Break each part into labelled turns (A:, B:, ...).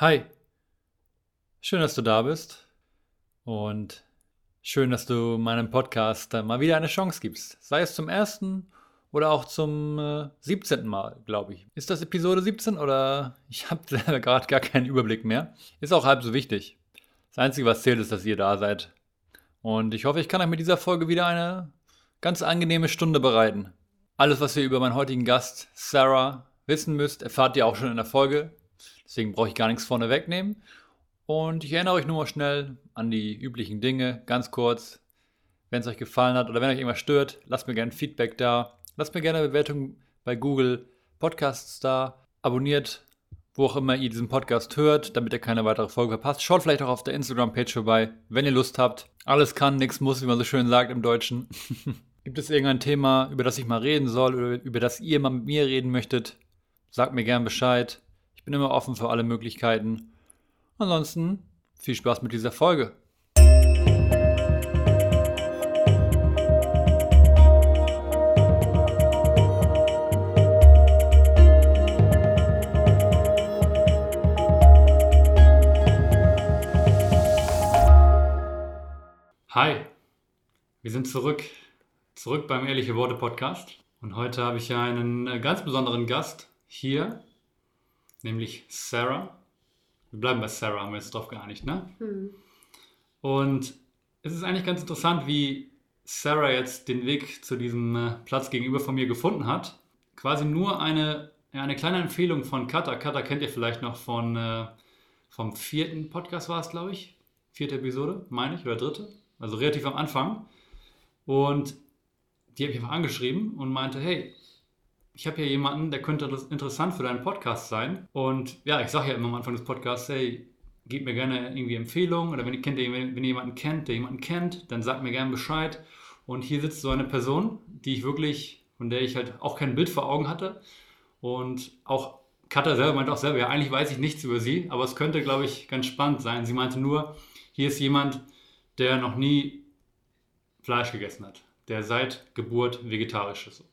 A: Hi, schön, dass du da bist und schön, dass du meinem Podcast mal wieder eine Chance gibst. Sei es zum ersten oder auch zum äh, 17. Mal, glaube ich. Ist das Episode 17 oder ich habe gerade gar keinen Überblick mehr. Ist auch halb so wichtig. Das Einzige, was zählt, ist, dass ihr da seid. Und ich hoffe, ich kann euch mit dieser Folge wieder eine ganz angenehme Stunde bereiten. Alles, was ihr über meinen heutigen Gast Sarah wissen müsst, erfahrt ihr auch schon in der Folge. Deswegen brauche ich gar nichts vorne wegnehmen. Und ich erinnere euch nur mal schnell an die üblichen Dinge, ganz kurz. Wenn es euch gefallen hat oder wenn euch irgendwas stört, lasst mir gerne Feedback da. Lasst mir gerne eine Bewertung bei Google Podcasts da. Abonniert, wo auch immer ihr diesen Podcast hört, damit ihr keine weitere Folge verpasst. Schaut vielleicht auch auf der Instagram-Page vorbei, wenn ihr Lust habt. Alles kann, nichts muss, wie man so schön sagt im Deutschen. Gibt es irgendein Thema, über das ich mal reden soll oder über das ihr mal mit mir reden möchtet? Sagt mir gern Bescheid. Bin immer offen für alle Möglichkeiten. Ansonsten viel Spaß mit dieser Folge. Hi, wir sind zurück, zurück beim Ehrliche Worte Podcast. Und heute habe ich einen äh, ganz besonderen Gast hier, nämlich Sarah. Wir bleiben bei Sarah, haben wir jetzt drauf geeinigt, ne? Hm. Und es ist eigentlich ganz interessant, wie Sarah jetzt den Weg zu diesem äh, Platz gegenüber von mir gefunden hat. Quasi nur eine, eine kleine Empfehlung von Kata. Kata kennt ihr vielleicht noch von, äh, vom vierten Podcast war es, glaube ich. Vierte Episode, meine ich, oder dritte. Also relativ am Anfang. Und die habe ich einfach angeschrieben und meinte, hey, ich habe hier jemanden, der könnte interessant für deinen Podcast sein. Und ja, ich sage ja immer am Anfang des Podcasts, hey, gebt mir gerne irgendwie Empfehlungen oder wenn ihr, kennt, wenn ihr jemanden kennt, der jemanden kennt, dann sagt mir gerne Bescheid. Und hier sitzt so eine Person, die ich wirklich, von der ich halt auch kein Bild vor Augen hatte. Und auch Katha selber meinte auch selber, ja, eigentlich weiß ich nichts über sie, aber es könnte, glaube ich, ganz spannend sein. Sie meinte nur, hier ist jemand, der noch nie Fleisch gegessen hat, der seit Geburt vegetarisch ist.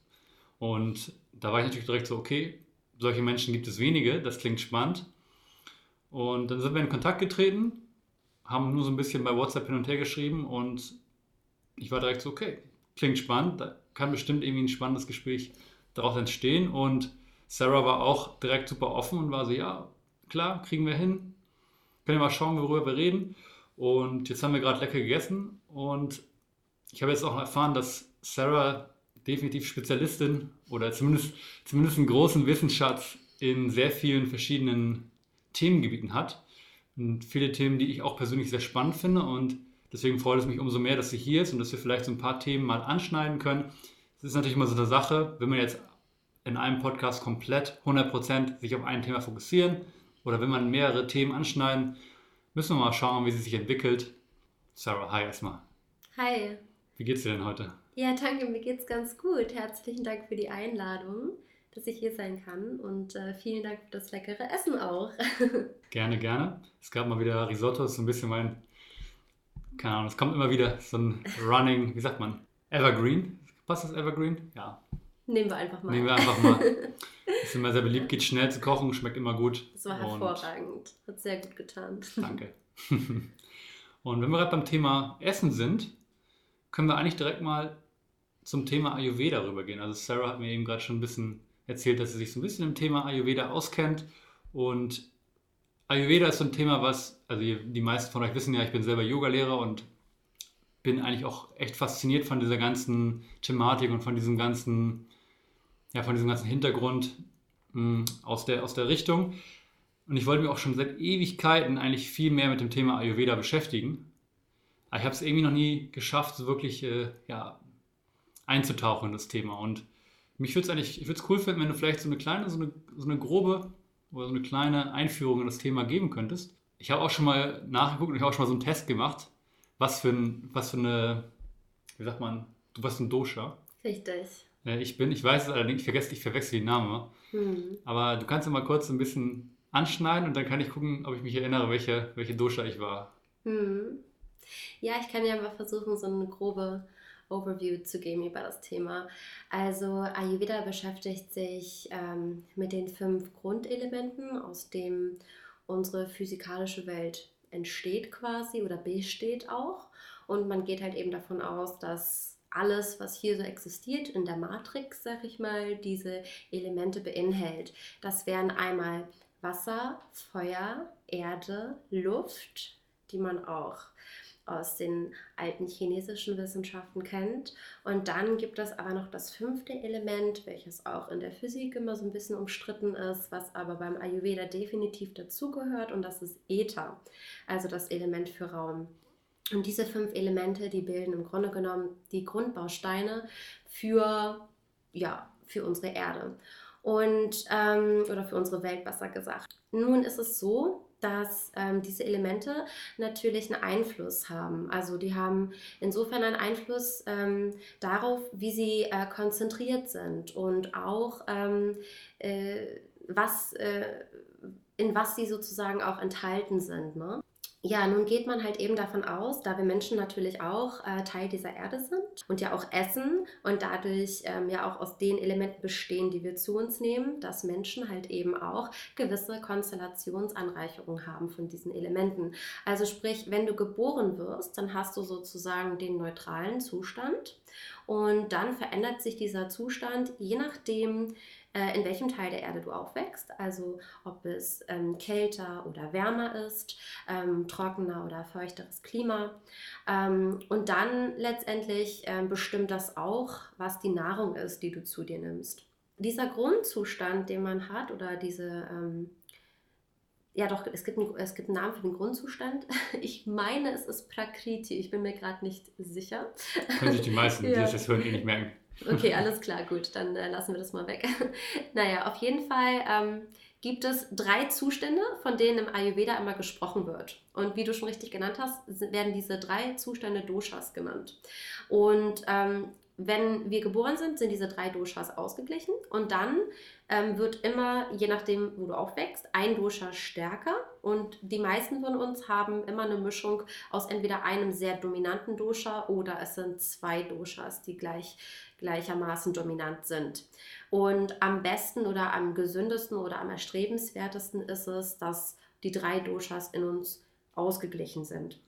A: Und da war ich natürlich direkt so, okay, solche Menschen gibt es wenige, das klingt spannend. Und dann sind wir in Kontakt getreten, haben nur so ein bisschen bei WhatsApp hin und her geschrieben und ich war direkt so, okay, klingt spannend, da kann bestimmt irgendwie ein spannendes Gespräch daraus entstehen. Und Sarah war auch direkt super offen und war so, ja, klar, kriegen wir hin, können wir mal schauen, worüber wir reden. Und jetzt haben wir gerade lecker gegessen und ich habe jetzt auch erfahren, dass Sarah definitiv Spezialistin oder zumindest, zumindest einen großen Wissensschatz in sehr vielen verschiedenen Themengebieten hat. Und viele Themen, die ich auch persönlich sehr spannend finde. Und deswegen freut es mich umso mehr, dass sie hier ist und dass wir vielleicht so ein paar Themen mal anschneiden können. Es ist natürlich immer so eine Sache, wenn man jetzt in einem Podcast komplett 100% sich auf ein Thema fokussieren oder wenn man mehrere Themen anschneiden, müssen wir mal schauen, wie sie sich entwickelt. Sarah, hi erstmal.
B: Hi.
A: Wie geht's dir denn heute?
B: Ja, danke, mir geht's ganz gut. Herzlichen Dank für die Einladung, dass ich hier sein kann und äh, vielen Dank für das leckere Essen auch.
A: gerne, gerne. Es gab mal wieder Risotto, das ist so ein bisschen mein, keine Ahnung, es kommt immer wieder so ein Running, wie sagt man, Evergreen. Passt das Evergreen? Ja.
B: Nehmen wir einfach mal.
A: Nehmen wir einfach mal. ist immer sehr beliebt, geht schnell zu kochen, schmeckt immer gut.
B: Das war hervorragend. Hat sehr gut getan.
A: Danke. Und wenn wir gerade beim Thema Essen sind, können wir eigentlich direkt mal zum Thema Ayurveda rübergehen. Also Sarah hat mir eben gerade schon ein bisschen erzählt, dass sie sich so ein bisschen im Thema Ayurveda auskennt. Und Ayurveda ist so ein Thema, was, also die meisten von euch wissen ja, ich bin selber Yogalehrer und bin eigentlich auch echt fasziniert von dieser ganzen Thematik und von diesem ganzen, ja, von diesem ganzen Hintergrund mh, hm, aus, der, aus der Richtung. Und ich wollte mich auch schon seit Ewigkeiten eigentlich viel mehr mit dem Thema Ayurveda beschäftigen. Aber ich habe es irgendwie noch nie geschafft, so wirklich äh, ja, einzutauchen in das Thema. Und mich würde es eigentlich, ich würde es cool finden, wenn du vielleicht so eine kleine, so eine, so eine grobe oder so eine kleine Einführung in das Thema geben könntest. Ich habe auch schon mal nachgeguckt und ich habe auch schon mal so einen Test gemacht, was für, ein, was für eine, wie sagt man, du warst ein Dosha.
B: Richtig.
A: Äh, ich bin, ich weiß es allerdings, ich vergesse, ich verwechsel die Namen. Hm. Aber du kannst ja mal kurz ein bisschen anschneiden und dann kann ich gucken, ob ich mich erinnere, welche, welche Dosha ich war.
B: Hm. Ja, ich kann ja mal versuchen, so eine grobe Overview zu geben über das Thema. Also Ayurveda beschäftigt sich ähm, mit den fünf Grundelementen aus dem unsere physikalische Welt entsteht quasi oder besteht auch. Und man geht halt eben davon aus, dass alles, was hier so existiert in der Matrix, sag ich mal, diese Elemente beinhält. Das wären einmal Wasser, Feuer, Erde, Luft, die man auch aus den alten chinesischen Wissenschaften kennt. Und dann gibt es aber noch das fünfte Element, welches auch in der Physik immer so ein bisschen umstritten ist, was aber beim Ayurveda definitiv dazugehört und das ist Äther, also das Element für Raum. Und diese fünf Elemente, die bilden im Grunde genommen die Grundbausteine für, ja, für unsere Erde und ähm, oder für unsere Welt besser gesagt. Nun ist es so, dass ähm, diese Elemente natürlich einen Einfluss haben. Also die haben insofern einen Einfluss ähm, darauf, wie sie äh, konzentriert sind und auch ähm, äh, was, äh, in was sie sozusagen auch enthalten sind. Ne? Ja, nun geht man halt eben davon aus, da wir Menschen natürlich auch äh, Teil dieser Erde sind und ja auch essen und dadurch ähm, ja auch aus den Elementen bestehen, die wir zu uns nehmen, dass Menschen halt eben auch gewisse Konstellationsanreicherungen haben von diesen Elementen. Also sprich, wenn du geboren wirst, dann hast du sozusagen den neutralen Zustand und dann verändert sich dieser Zustand je nachdem, äh, in welchem Teil der Erde du aufwächst, also ob es ähm, kälter oder wärmer ist, ähm, trockener oder feuchteres Klima. Ähm, und dann letztendlich ähm, bestimmt das auch, was die Nahrung ist, die du zu dir nimmst. Dieser Grundzustand, den man hat, oder diese ähm, ja doch, es gibt, einen, es gibt einen Namen für den Grundzustand. Ich meine, es ist Prakriti. Ich bin mir gerade nicht sicher.
A: Können sich die meisten, ja. die das hören, eh nicht merken.
B: Okay, alles klar, gut, dann äh, lassen wir das mal weg. naja, auf jeden Fall ähm, gibt es drei Zustände, von denen im Ayurveda immer gesprochen wird. Und wie du schon richtig genannt hast, werden diese drei Zustände Doshas genannt. Und ähm, wenn wir geboren sind, sind diese drei Doshas ausgeglichen und dann ähm, wird immer, je nachdem, wo du aufwächst, ein Dosha stärker und die meisten von uns haben immer eine Mischung aus entweder einem sehr dominanten Dosha oder es sind zwei Doshas, die gleich, gleichermaßen dominant sind. Und am besten oder am gesündesten oder am erstrebenswertesten ist es, dass die drei Doshas in uns ausgeglichen sind.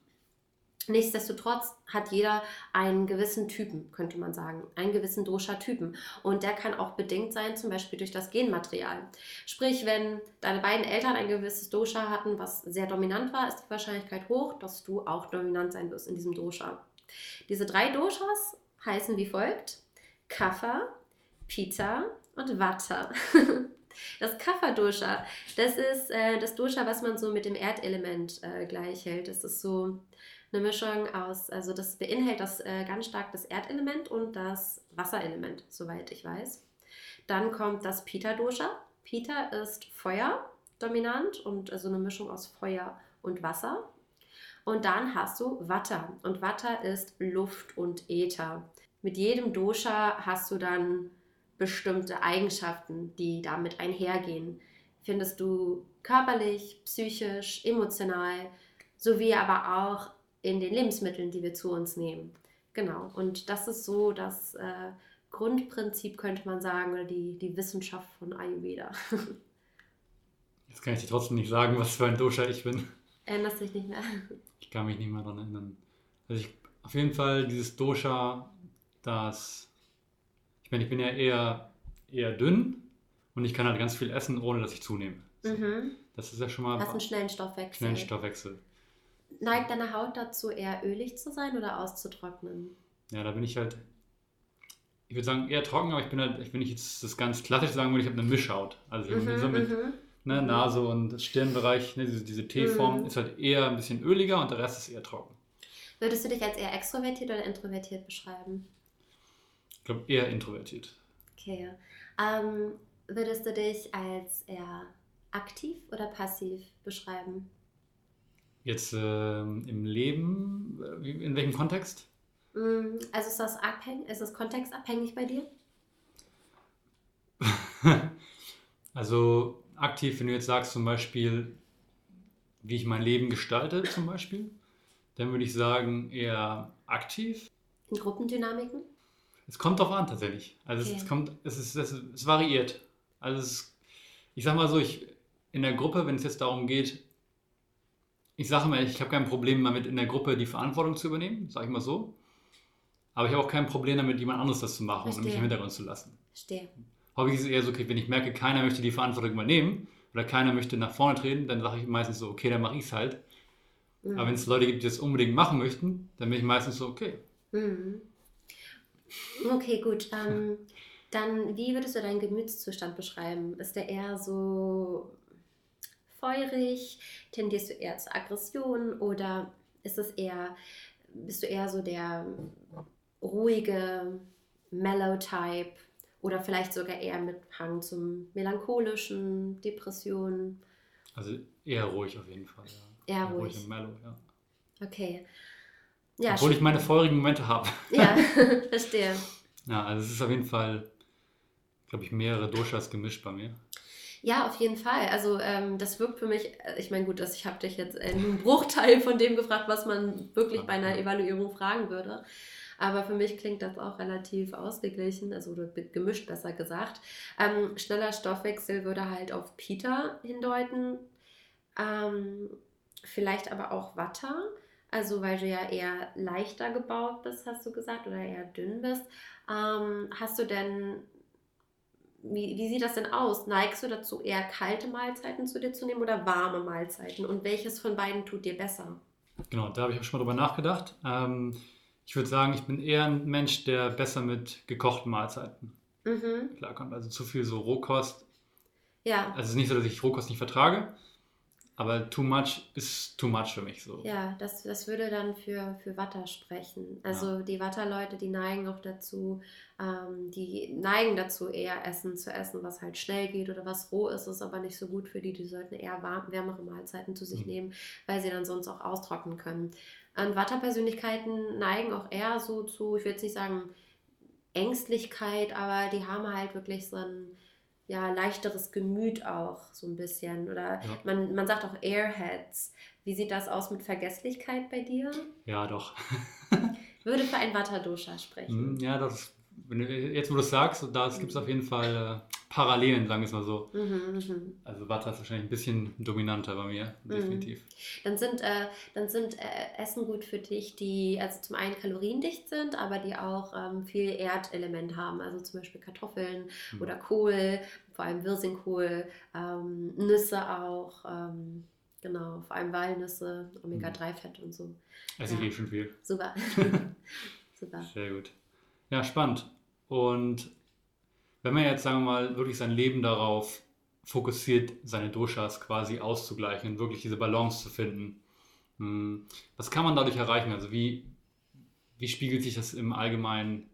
B: Nichtsdestotrotz hat jeder einen gewissen Typen, könnte man sagen, einen gewissen Dosha-Typen. Und der kann auch bedingt sein, zum Beispiel durch das Genmaterial. Sprich, wenn deine beiden Eltern ein gewisses Dosha hatten, was sehr dominant war, ist die Wahrscheinlichkeit hoch, dass du auch dominant sein wirst in diesem Dosha. Diese drei Doshas heißen wie folgt: Kapha, Pitta und Vata. Das Kapha-Dosha, das ist äh, das Dosha, was man so mit dem Erdelement äh, gleich. Das ist so eine Mischung aus, also das beinhaltet das äh, ganz stark das Erdelement und das Wasserelement, soweit ich weiß. Dann kommt das Pita-Dosha. Pita ist Feuer dominant und also eine Mischung aus Feuer und Wasser. Und dann hast du Vata. Und Vata ist Luft und Äther. Mit jedem Dosha hast du dann bestimmte Eigenschaften, die damit einhergehen. Findest du körperlich, psychisch, emotional, sowie aber auch in den Lebensmitteln, die wir zu uns nehmen. Genau, und das ist so das äh, Grundprinzip, könnte man sagen, oder die, die Wissenschaft von Ayurveda.
A: Jetzt kann ich dir trotzdem nicht sagen, was für ein Dosha ich bin.
B: Erinnerst dich nicht mehr?
A: Ich kann mich nicht mehr daran erinnern. Also ich, auf jeden Fall dieses Dosha, das, ich meine, ich bin ja eher, eher dünn und ich kann halt ganz viel essen, ohne dass ich zunehme. Mhm. Das ist ja schon mal...
B: Hast einen schnellen Stoffwechsel.
A: Schnellen Stoffwechsel.
B: Neigt deine Haut dazu, eher ölig zu sein oder auszutrocknen?
A: Ja, da bin ich halt, ich würde sagen, eher trocken, aber ich bin halt, ich jetzt das ganz klassisch sagen würde, ich habe eine Mischhaut. Also ich mhm, so mit mhm. ne, Nase und Stirnbereich, ne, diese, diese T-Form mhm. ist halt eher ein bisschen öliger und der Rest ist eher trocken.
B: Würdest du dich als eher extrovertiert oder introvertiert beschreiben?
A: Ich glaube eher introvertiert.
B: Okay. Ähm, würdest du dich als eher aktiv oder passiv beschreiben?
A: Jetzt äh, im Leben, in welchem Kontext?
B: Mm, also ist das abhängig, ist das kontextabhängig bei dir?
A: also aktiv, wenn du jetzt sagst zum Beispiel, wie ich mein Leben gestalte zum Beispiel, dann würde ich sagen eher aktiv.
B: In Gruppendynamiken?
A: Es kommt drauf an tatsächlich. Also okay. es, es, kommt, es, ist, es, es variiert. Also es, ich sag mal so, ich, in der Gruppe, wenn es jetzt darum geht, ich sage immer, ich habe kein Problem damit, in der Gruppe die Verantwortung zu übernehmen, sage ich mal so. Aber ich habe auch kein Problem damit, jemand anderes das zu machen
B: Verstehe.
A: und mich im Hintergrund zu lassen.
B: Verstehe.
A: Häufig ist es eher so, okay, wenn ich merke, keiner möchte die Verantwortung übernehmen oder keiner möchte nach vorne treten, dann sage ich meistens so, okay, dann mache ich es halt.
B: Mhm.
A: Aber wenn es Leute gibt, die das unbedingt machen möchten, dann bin ich meistens so, okay.
B: Mhm. Okay, gut. Ähm, dann, wie würdest du deinen Gemütszustand beschreiben? Ist der eher so feurig? Tendierst du eher zur Aggression oder ist es eher, bist du eher so der ruhige Mellow-Type oder vielleicht sogar eher mit Hang zum melancholischen, Depressionen?
A: Also eher ruhig auf jeden Fall. Ja.
B: Eher ruhig.
A: und mellow, ja.
B: Okay. Ja,
A: Obwohl ich meine feurigen Momente habe.
B: ja, verstehe.
A: Ja, also es ist auf jeden Fall, glaube ich, mehrere Doshas gemischt bei mir.
B: Ja, auf jeden Fall. Also ähm, das wirkt für mich, äh, ich meine gut, dass ich habe dich jetzt äh, einen Bruchteil von dem gefragt, was man wirklich bei einer Evaluierung fragen würde. Aber für mich klingt das auch relativ ausgeglichen, also gemischt besser gesagt. Ähm, schneller Stoffwechsel würde halt auf Peter hindeuten. Ähm, vielleicht aber auch Watter. Also weil du ja eher leichter gebaut bist, hast du gesagt, oder eher dünn bist. Ähm, hast du denn wie, wie sieht das denn aus? Neigst du dazu, eher kalte Mahlzeiten zu dir zu nehmen oder warme Mahlzeiten? Und welches von beiden tut dir besser?
A: Genau, da habe ich auch schon mal drüber nachgedacht. Ähm, ich würde sagen, ich bin eher ein Mensch, der besser mit gekochten Mahlzeiten
B: Mhm.
A: klarkommt. Also zu viel so Rohkost.
B: Ja,
A: Also es ist nicht so, dass ich Rohkost nicht vertrage, aber too much ist too much für mich so.
B: ja, das, das würde dann für, für Watter sprechen. Also die Watter-Leute, die neigen auch dazu, ähm, die neigen dazu, eher Essen zu essen, was halt schnell geht oder was roh ist, ist aber nicht so gut für die. Die sollten eher warm, wärmere Mahlzeiten zu sich
A: Mhm.
B: nehmen, weil sie dann sonst auch austrocknen können. Und Watter-Persönlichkeiten neigen auch eher so zu, ich will jetzt nicht sagen Ängstlichkeit, aber die haben halt wirklich so ein ja, leichteres Gemüt auch so ein bisschen. Oder
A: Ja.
B: man, man sagt auch Airheads. Wie sieht das aus mit Vergesslichkeit bei dir?
A: Ja, doch.
B: Würde für ein Vata-Dosha sprechen.
A: Ja, das, jetzt wo du es sagst, da gibt es auf jeden Fall äh, Parallelen, sagen wir es mal so.
B: Mhm, mhm.
A: Also Vata ist wahrscheinlich ein bisschen dominanter bei mir,
B: Mhm.
A: definitiv.
B: Dann sind, äh, dann sind äh, Essen gut für dich, die also zum einen kaloriendicht sind, aber die auch ähm, viel Erdelement haben. Also zum Beispiel Kartoffeln
A: Mhm.
B: oder Kohl, vor allem Wirsingkohl, ähm, Nüsse auch. Ähm, genau, vor allem Walnüsse, Omega-3-Fett und so.
A: Esse ich
B: Ja.
A: eh schon viel.
B: Super. Super.
A: Sehr gut. Ja, spannend. Und wenn man jetzt, sagen wir mal, wirklich sein Leben darauf fokussiert, seine Doshas quasi auszugleichen und wirklich diese Balance zu finden, hm, was kann man dadurch erreichen? Also wie, wie spiegelt sich das im allgemeinen,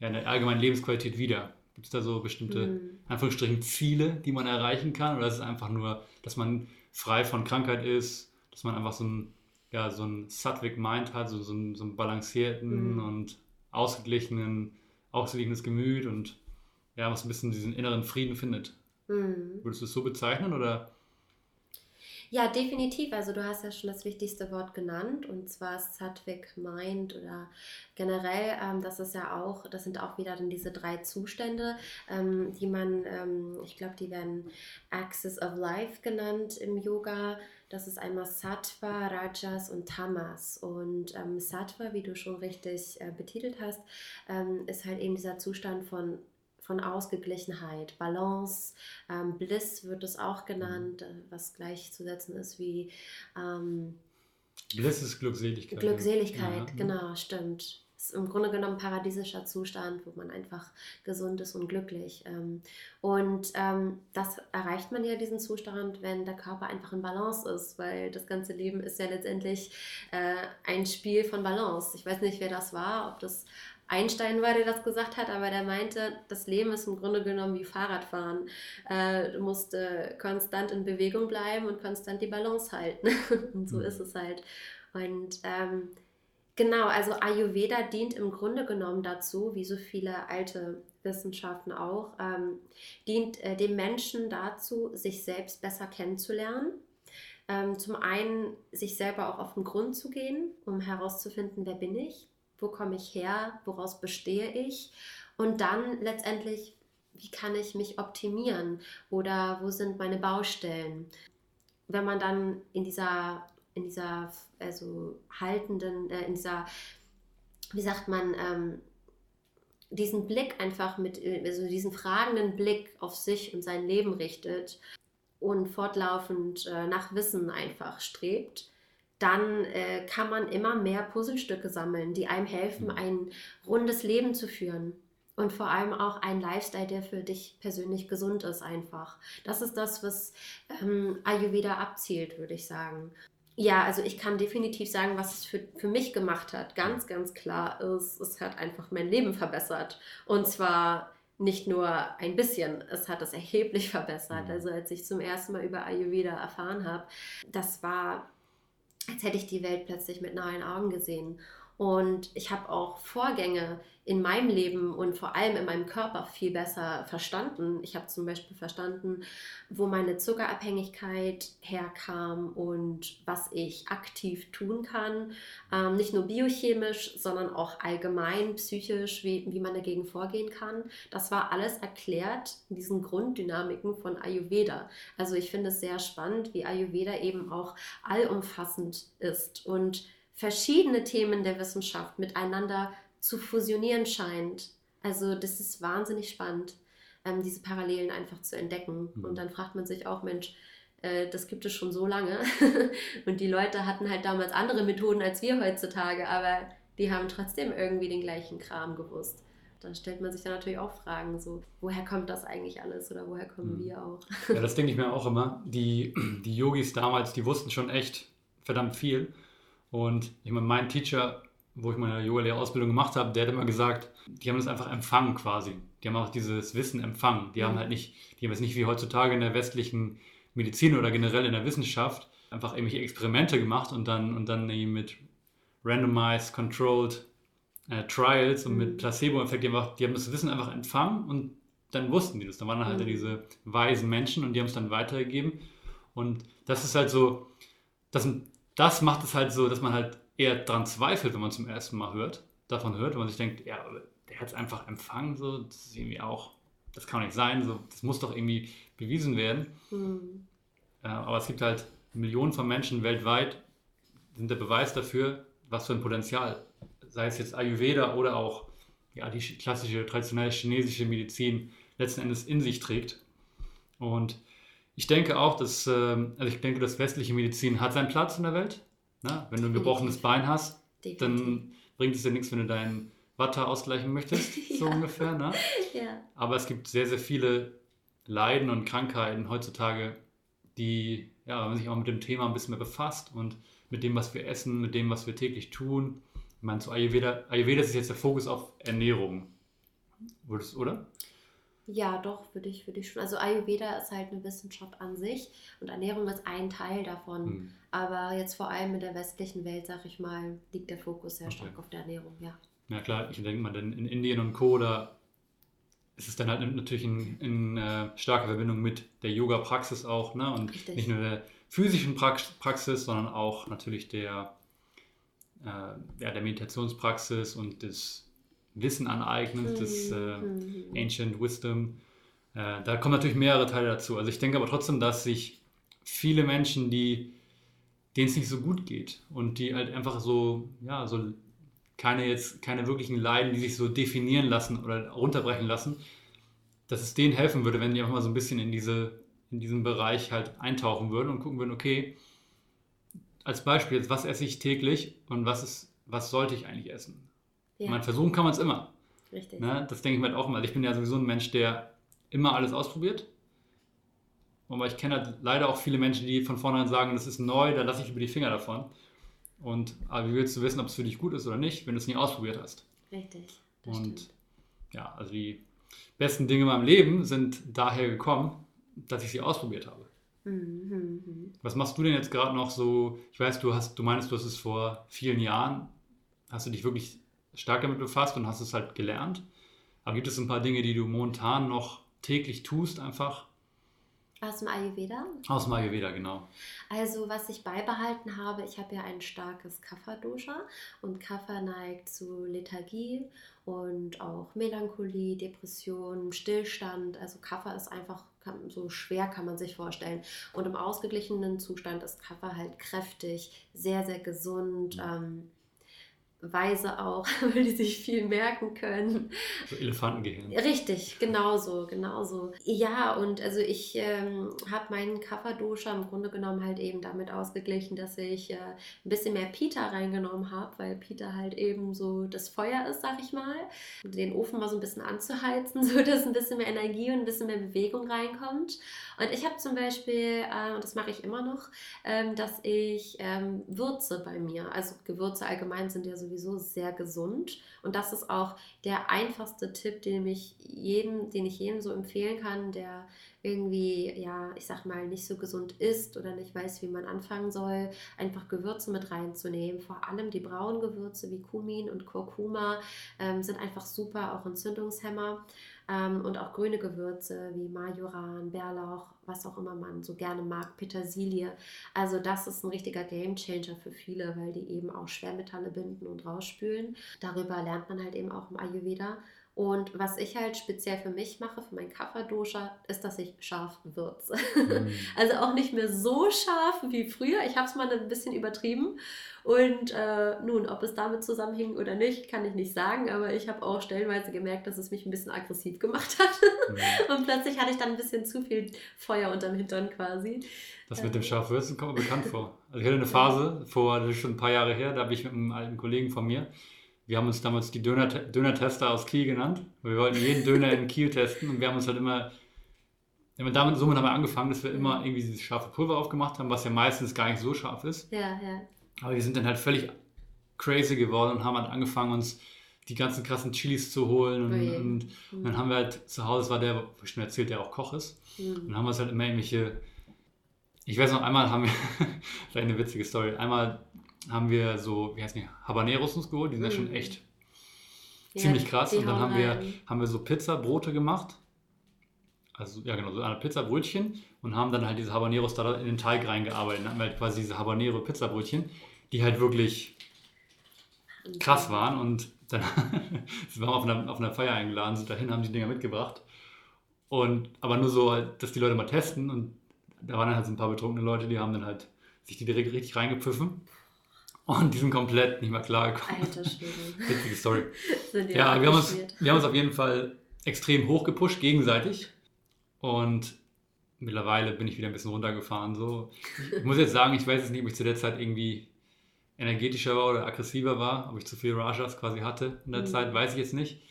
A: ja, in der allgemeinen Lebensqualität wider? Gibt es da so bestimmte,
B: Mhm.
A: in Anführungsstrichen, Ziele, die man erreichen kann? Oder ist es einfach nur, dass man frei von Krankheit ist, dass man einfach so ein, ja, so ein Sattvic Mind hat, so, so, einen, so einen balancierten
B: Mhm.
A: und ausgeglichenen, ausgeglichenes Gemüt und ja, was ein bisschen diesen inneren Frieden findet.
B: Mhm.
A: Würdest du es so bezeichnen oder?
B: Ja, definitiv. Also du hast ja schon das wichtigste Wort genannt und zwar Sattvic Mind oder generell, ähm, das ist ja auch, das sind auch wieder dann diese drei Zustände, ähm, die man, ähm, ich glaube, die werden Axis of Life genannt im Yoga. Das ist einmal Sattva, Rajas und Tamas. Und ähm, Sattva, wie du schon richtig äh, betitelt hast, ähm, ist halt eben dieser Zustand von von Ausgeglichenheit, Balance, ähm, Bliss wird es auch genannt, äh, was gleichzusetzen ist wie ähm,
A: Bliss ist Glückseligkeit.
B: Glückseligkeit,
A: Ja.
B: genau, stimmt. Ist im Grunde genommen ein paradiesischer Zustand, wo man einfach gesund ist und glücklich. Ähm, und ähm, das erreicht man ja diesen Zustand, wenn der Körper einfach in Balance ist, weil das ganze Leben ist ja letztendlich äh, ein Spiel von Balance. Ich weiß nicht, wer das war, ob das Einstein war, der das gesagt hat, aber der meinte, das Leben ist im Grunde genommen wie Fahrradfahren. Äh, du musst äh, konstant in Bewegung bleiben und konstant die Balance halten. und so
A: Mhm.
B: ist es halt. Und ähm, genau, also Ayurveda dient im Grunde genommen dazu, wie so viele alte Wissenschaften auch, ähm, dient äh, dem Menschen dazu, sich selbst besser kennenzulernen. Ähm, zum einen sich selber auch auf den Grund zu gehen, um herauszufinden, wer bin ich, wo komme ich her, woraus bestehe ich und dann letztendlich, wie kann ich mich optimieren oder wo sind meine Baustellen. Wenn man dann in dieser in dieser also haltenden, äh, in dieser, wie sagt man, ähm, diesen Blick einfach mit, also diesen fragenden Blick auf sich und sein Leben richtet und fortlaufend äh, nach Wissen einfach strebt, dann äh, kann man immer mehr Puzzlestücke sammeln, die einem helfen, mhm. ein rundes Leben zu führen. Und vor allem auch ein Lifestyle, der für dich persönlich gesund ist, einfach. Das ist das, was ähm, Ayurveda abzielt, würde ich sagen. Ja, also ich kann definitiv sagen, was es für, für mich gemacht hat. Ganz, ganz klar ist, es hat einfach mein Leben verbessert. Und zwar nicht nur ein bisschen, es hat es erheblich verbessert. Mhm. Also als ich zum ersten Mal über Ayurveda erfahren habe, das war, als hätte ich die Welt plötzlich mit neuen Augen gesehen. Und ich habe auch Vorgänge in meinem Leben und vor allem in meinem Körper viel besser verstanden. Ich habe zum Beispiel verstanden, wo meine Zuckerabhängigkeit herkam und was ich aktiv tun kann. Ähm, nicht nur biochemisch, sondern auch allgemein psychisch, wie, wie man dagegen vorgehen kann. Das war alles erklärt in diesen Grunddynamiken von Ayurveda. Also ich finde es sehr spannend, wie Ayurveda eben auch allumfassend ist und verschiedene Themen der Wissenschaft miteinander zu fusionieren scheint. Also das ist wahnsinnig spannend, ähm, diese Parallelen einfach zu entdecken. Mhm. Und dann fragt man sich auch, Mensch, äh, das gibt es schon so lange. und die Leute hatten halt damals andere Methoden als wir heutzutage, aber die haben trotzdem irgendwie den gleichen Kram gewusst. Da stellt man sich dann natürlich auch Fragen, so, woher kommt das eigentlich alles oder woher kommen mhm. wir auch?
A: ja, das denke ich mir auch immer. Die, die Yogis damals, die wussten schon echt verdammt viel. Und ich meine, mein Teacher, wo ich meine Yoga-Lehrerausbildung gemacht habe, der hat immer gesagt, die haben das einfach empfangen quasi. Die haben auch dieses Wissen empfangen. Die mhm. haben halt nicht, die haben es nicht wie heutzutage in der westlichen Medizin oder generell in der Wissenschaft einfach irgendwelche Experimente gemacht und dann, und dann mit randomized, controlled äh, Trials und mit mhm. Placebo-Effekt, die, die haben das Wissen einfach empfangen und dann wussten die das. Dann waren halt mhm. diese weisen Menschen und die haben es dann weitergegeben. Und das ist halt so, das sind das macht es halt so, dass man halt eher dran zweifelt, wenn man zum ersten Mal hört, davon hört, wenn man sich denkt, ja, der hat es einfach empfangen, so, das ist irgendwie auch, das kann nicht sein, so, das muss doch irgendwie bewiesen werden. Mhm. Äh, aber es gibt halt Millionen von Menschen weltweit, sind der Beweis dafür, was für ein Potenzial, sei es jetzt Ayurveda oder auch ja, die klassische, traditionelle chinesische Medizin letzten Endes in sich trägt. Und ich denke auch, dass, ähm, also ich denke, dass westliche Medizin hat seinen Platz in der Welt. Ne? Wenn du ein gebrochenes Bein hast, Definitiv. dann bringt es dir nichts, wenn du deinen Watter ausgleichen möchtest, so ja. ungefähr. Ne? Ja. Aber es gibt sehr, sehr viele Leiden und Krankheiten heutzutage, die, ja, wenn man sich auch mit dem Thema ein bisschen mehr befasst und mit dem, was wir essen, mit dem, was wir täglich tun. Ich meine, zu Ayurveda, Ayurveda ist jetzt der Fokus auf Ernährung. Oder?
B: Ja, doch, würde ich, würde ich schon. Also Ayurveda ist halt eine Wissenschaft an sich und Ernährung ist ein Teil davon. Hm. Aber jetzt vor allem in der westlichen Welt, sag ich mal, liegt der Fokus sehr okay. stark auf der Ernährung, ja.
A: Ja klar, ich denke mal, denn in Indien und Co., da ist es dann halt natürlich in, in äh, starker Verbindung mit der Yoga-Praxis auch, ne? Und Richtig. nicht nur der physischen Praxis, sondern auch natürlich der, äh, ja, der Meditationspraxis und des Wissen aneignen, mhm. das äh, mhm. Ancient Wisdom. Äh, da kommen natürlich mehrere Teile dazu. Also ich denke aber trotzdem, dass sich viele Menschen, die denen es nicht so gut geht und die halt einfach so, ja, so keine jetzt, keine wirklichen Leiden, die sich so definieren lassen oder runterbrechen lassen, dass es denen helfen würde, wenn die einfach mal so ein bisschen in diese, in diesen Bereich halt eintauchen würden und gucken würden, okay, als Beispiel, was esse ich täglich und was ist, was sollte ich eigentlich essen? Ja. Man versuchen kann man es immer. Richtig. Ne? Das denke ich mir halt auch immer. Ich bin ja sowieso ein Mensch, der immer alles ausprobiert. Aber ich kenne halt leider auch viele Menschen, die von vornherein sagen, das ist neu, da lasse ich über die Finger davon. Und aber wie willst du wissen, ob es für dich gut ist oder nicht, wenn du es nie ausprobiert hast? Richtig. Und stimmt. ja, also die besten Dinge in meinem Leben sind daher gekommen, dass ich sie ausprobiert habe. Mhm, mhm. Was machst du denn jetzt gerade noch so? Ich weiß, du hast, du meinst, du hast es vor vielen Jahren, hast du dich wirklich stark damit befasst und hast es halt gelernt. Aber gibt es ein paar Dinge, die du momentan noch täglich tust, einfach,
B: Aus dem Ayurveda?
A: Aus dem Ayurveda, genau.
B: Also was ich beibehalten habe, ich habe ja ein starkes Kapha-Dosha und Kapha neigt zu Lethargie und auch Melancholie, Depression, Stillstand. Also Kapha ist einfach so schwer, kann man sich vorstellen. Und im ausgeglichenen Zustand ist Kapha halt kräftig, sehr, sehr gesund. Ähm, weise auch, weil die sich viel merken können.
A: So Elefantengehirn.
B: Richtig, genauso, genauso. Ja, und also ich ähm, habe meinen Kapha-Dosha im Grunde genommen halt eben damit ausgeglichen, dass ich äh, ein bisschen mehr Pita reingenommen habe, weil Pita halt eben so das Feuer ist, sag ich mal. Den Ofen mal so ein bisschen anzuheizen, so dass ein bisschen mehr Energie und ein bisschen mehr Bewegung reinkommt. Und ich habe zum Beispiel, äh, und das mache ich immer noch, ähm, dass ich ähm, Würze bei mir, also Gewürze allgemein sind ja so sowieso sehr gesund. Und das ist auch der einfachste Tipp, den ich jedem, den ich jedem so empfehlen kann, der irgendwie, ja, ich sag mal, nicht so gesund ist oder nicht weiß, wie man anfangen soll, einfach Gewürze mit reinzunehmen. Vor allem die braunen Gewürze wie Kumin und Kurkuma ähm, sind einfach super, auch Entzündungshemmer. Ähm, und auch grüne Gewürze wie Majoran, Bärlauch, was auch immer man so gerne mag, Petersilie. Also das ist ein richtiger Gamechanger für viele, weil die eben auch Schwermetalle binden und rausspülen. Darüber lernt man halt eben auch im Ayurveda. Und was ich halt speziell für mich mache, für mein Kapha-Dosha, ist, dass ich scharf würze. Mm. Also auch nicht mehr so scharf wie früher. Ich habe es mal ein bisschen übertrieben. Und äh, nun, ob es damit zusammenhing oder nicht, kann ich nicht sagen. Aber ich habe auch stellenweise gemerkt, dass es mich ein bisschen aggressiv gemacht hat. Mm. Und plötzlich hatte ich dann ein bisschen zu viel Feuer unterm Hintern quasi.
A: Das mit dem Scharfwürzen kommt mir bekannt vor. Also ich hatte eine Phase, vor, das ist schon ein paar Jahre her, da habe ich mit einem alten Kollegen von mir wir haben uns damals die Döner-Tester aus Kiel genannt. Wir wollten jeden Döner in Kiel testen und wir haben uns halt immer, immer damit, somit haben wir angefangen, dass wir immer irgendwie dieses scharfe Pulver aufgemacht haben, was ja meistens gar nicht so scharf ist.
B: Ja, ja.
A: Aber wir sind dann halt völlig crazy geworden und haben halt angefangen, uns die ganzen krassen Chilis zu holen. Und, okay. und, und, dann haben wir halt zu Hause, das war der, wo ich schon erzählt, der auch Koch ist. Mhm. Und dann haben wir uns halt immer irgendwelche, ich weiß noch, einmal haben wir, vielleicht eine witzige Story, einmal haben wir so, wie heißt die, Habaneros uns geholt, die sind ja schon mhm. echt ja, ziemlich krass. Und dann haben wir, haben wir so Pizzabrote gemacht. Also, ja, genau, so eine Pizzabrötchen und haben dann halt diese Habaneros da in den Teig reingearbeitet. Dann haben wir halt quasi diese Habanero-Pizzabrötchen, die halt wirklich krass waren. Und dann sind wir auf einer, auf einer Feier eingeladen, sind dahin, haben die Dinger mitgebracht. Und aber nur so, dass die Leute mal testen. Und da waren dann halt so ein paar betrunkene Leute, die haben dann halt sich die direkt richtig reingepfiffen. Und die sind komplett nicht mehr klargekommen. Alter Schwede. Witzige Story. ja, wir haben, uns, wir haben uns auf jeden Fall extrem hoch gepusht, gegenseitig. Und mittlerweile bin ich wieder ein bisschen runtergefahren. So. Ich muss jetzt sagen, ich weiß jetzt nicht, ob ich zu der Zeit irgendwie energetischer war oder aggressiver war, ob ich zu viel Rajas quasi hatte in der mhm. Zeit, weiß ich jetzt nicht.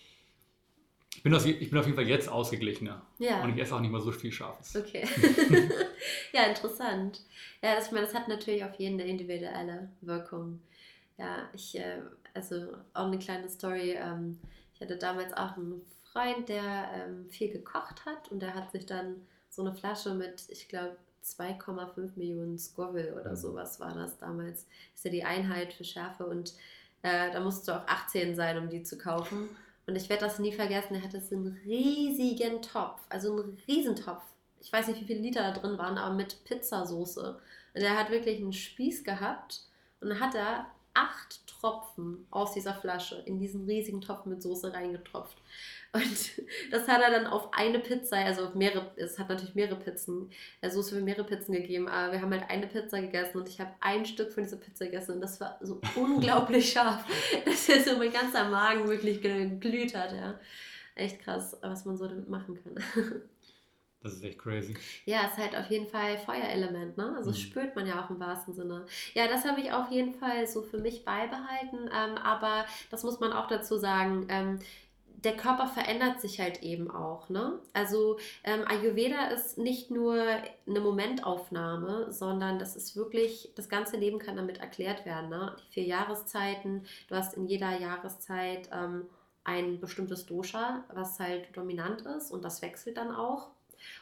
A: Ich bin, aus, ich bin auf jeden Fall jetzt ausgeglichener. Ja. Und ich esse auch nicht mehr so viel Scharfes.
B: Okay. ja, interessant. Ja, das, ich meine, das hat natürlich auf jeden eine individuelle Wirkung. Ja, ich, äh, also auch eine kleine Story. Ähm, ich hatte damals auch einen Freund, der ähm, viel gekocht hat und der hat sich dann so eine Flasche mit, ich glaube, 2,5 Millionen Scoville oder mhm. sowas war das damals. Das ist ja die Einheit für Schärfe und äh, da musst du auch 18 sein, um die zu kaufen. Und ich werde das nie vergessen, er hatte so einen riesigen Topf, also einen Riesentopf. Ich weiß nicht, wie viele Liter da drin waren, aber mit Pizzasoße. Und er hat wirklich einen Spieß gehabt und dann hat er acht Tropfen aus dieser Flasche in diesen riesigen Topf mit Soße reingetropft. Und das hat er dann auf eine Pizza, also mehrere, es hat natürlich mehrere Pizzen, äh, Soße für mehrere Pizzen gegeben, aber wir haben halt eine Pizza gegessen und ich habe ein Stück von dieser Pizza gegessen und das war so unglaublich scharf, dass ja so mein ganzer Magen wirklich geglüht hat, ja. Echt krass, was man so damit machen kann.
A: Das ist echt crazy.
B: Ja, es ist halt auf jeden Fall Feuerelement, ne? Also mhm. spürt man ja auch im wahrsten Sinne. Ja, das habe ich auf jeden Fall so für mich beibehalten, ähm, aber das muss man auch dazu sagen. Ähm, der Körper verändert sich halt eben auch. Ne? Also ähm, Ayurveda ist nicht nur eine Momentaufnahme, sondern das ist wirklich, das ganze Leben kann damit erklärt werden. Ne? Die vier Jahreszeiten, du hast in jeder Jahreszeit ähm, ein bestimmtes Dosha, was halt dominant ist und das wechselt dann auch.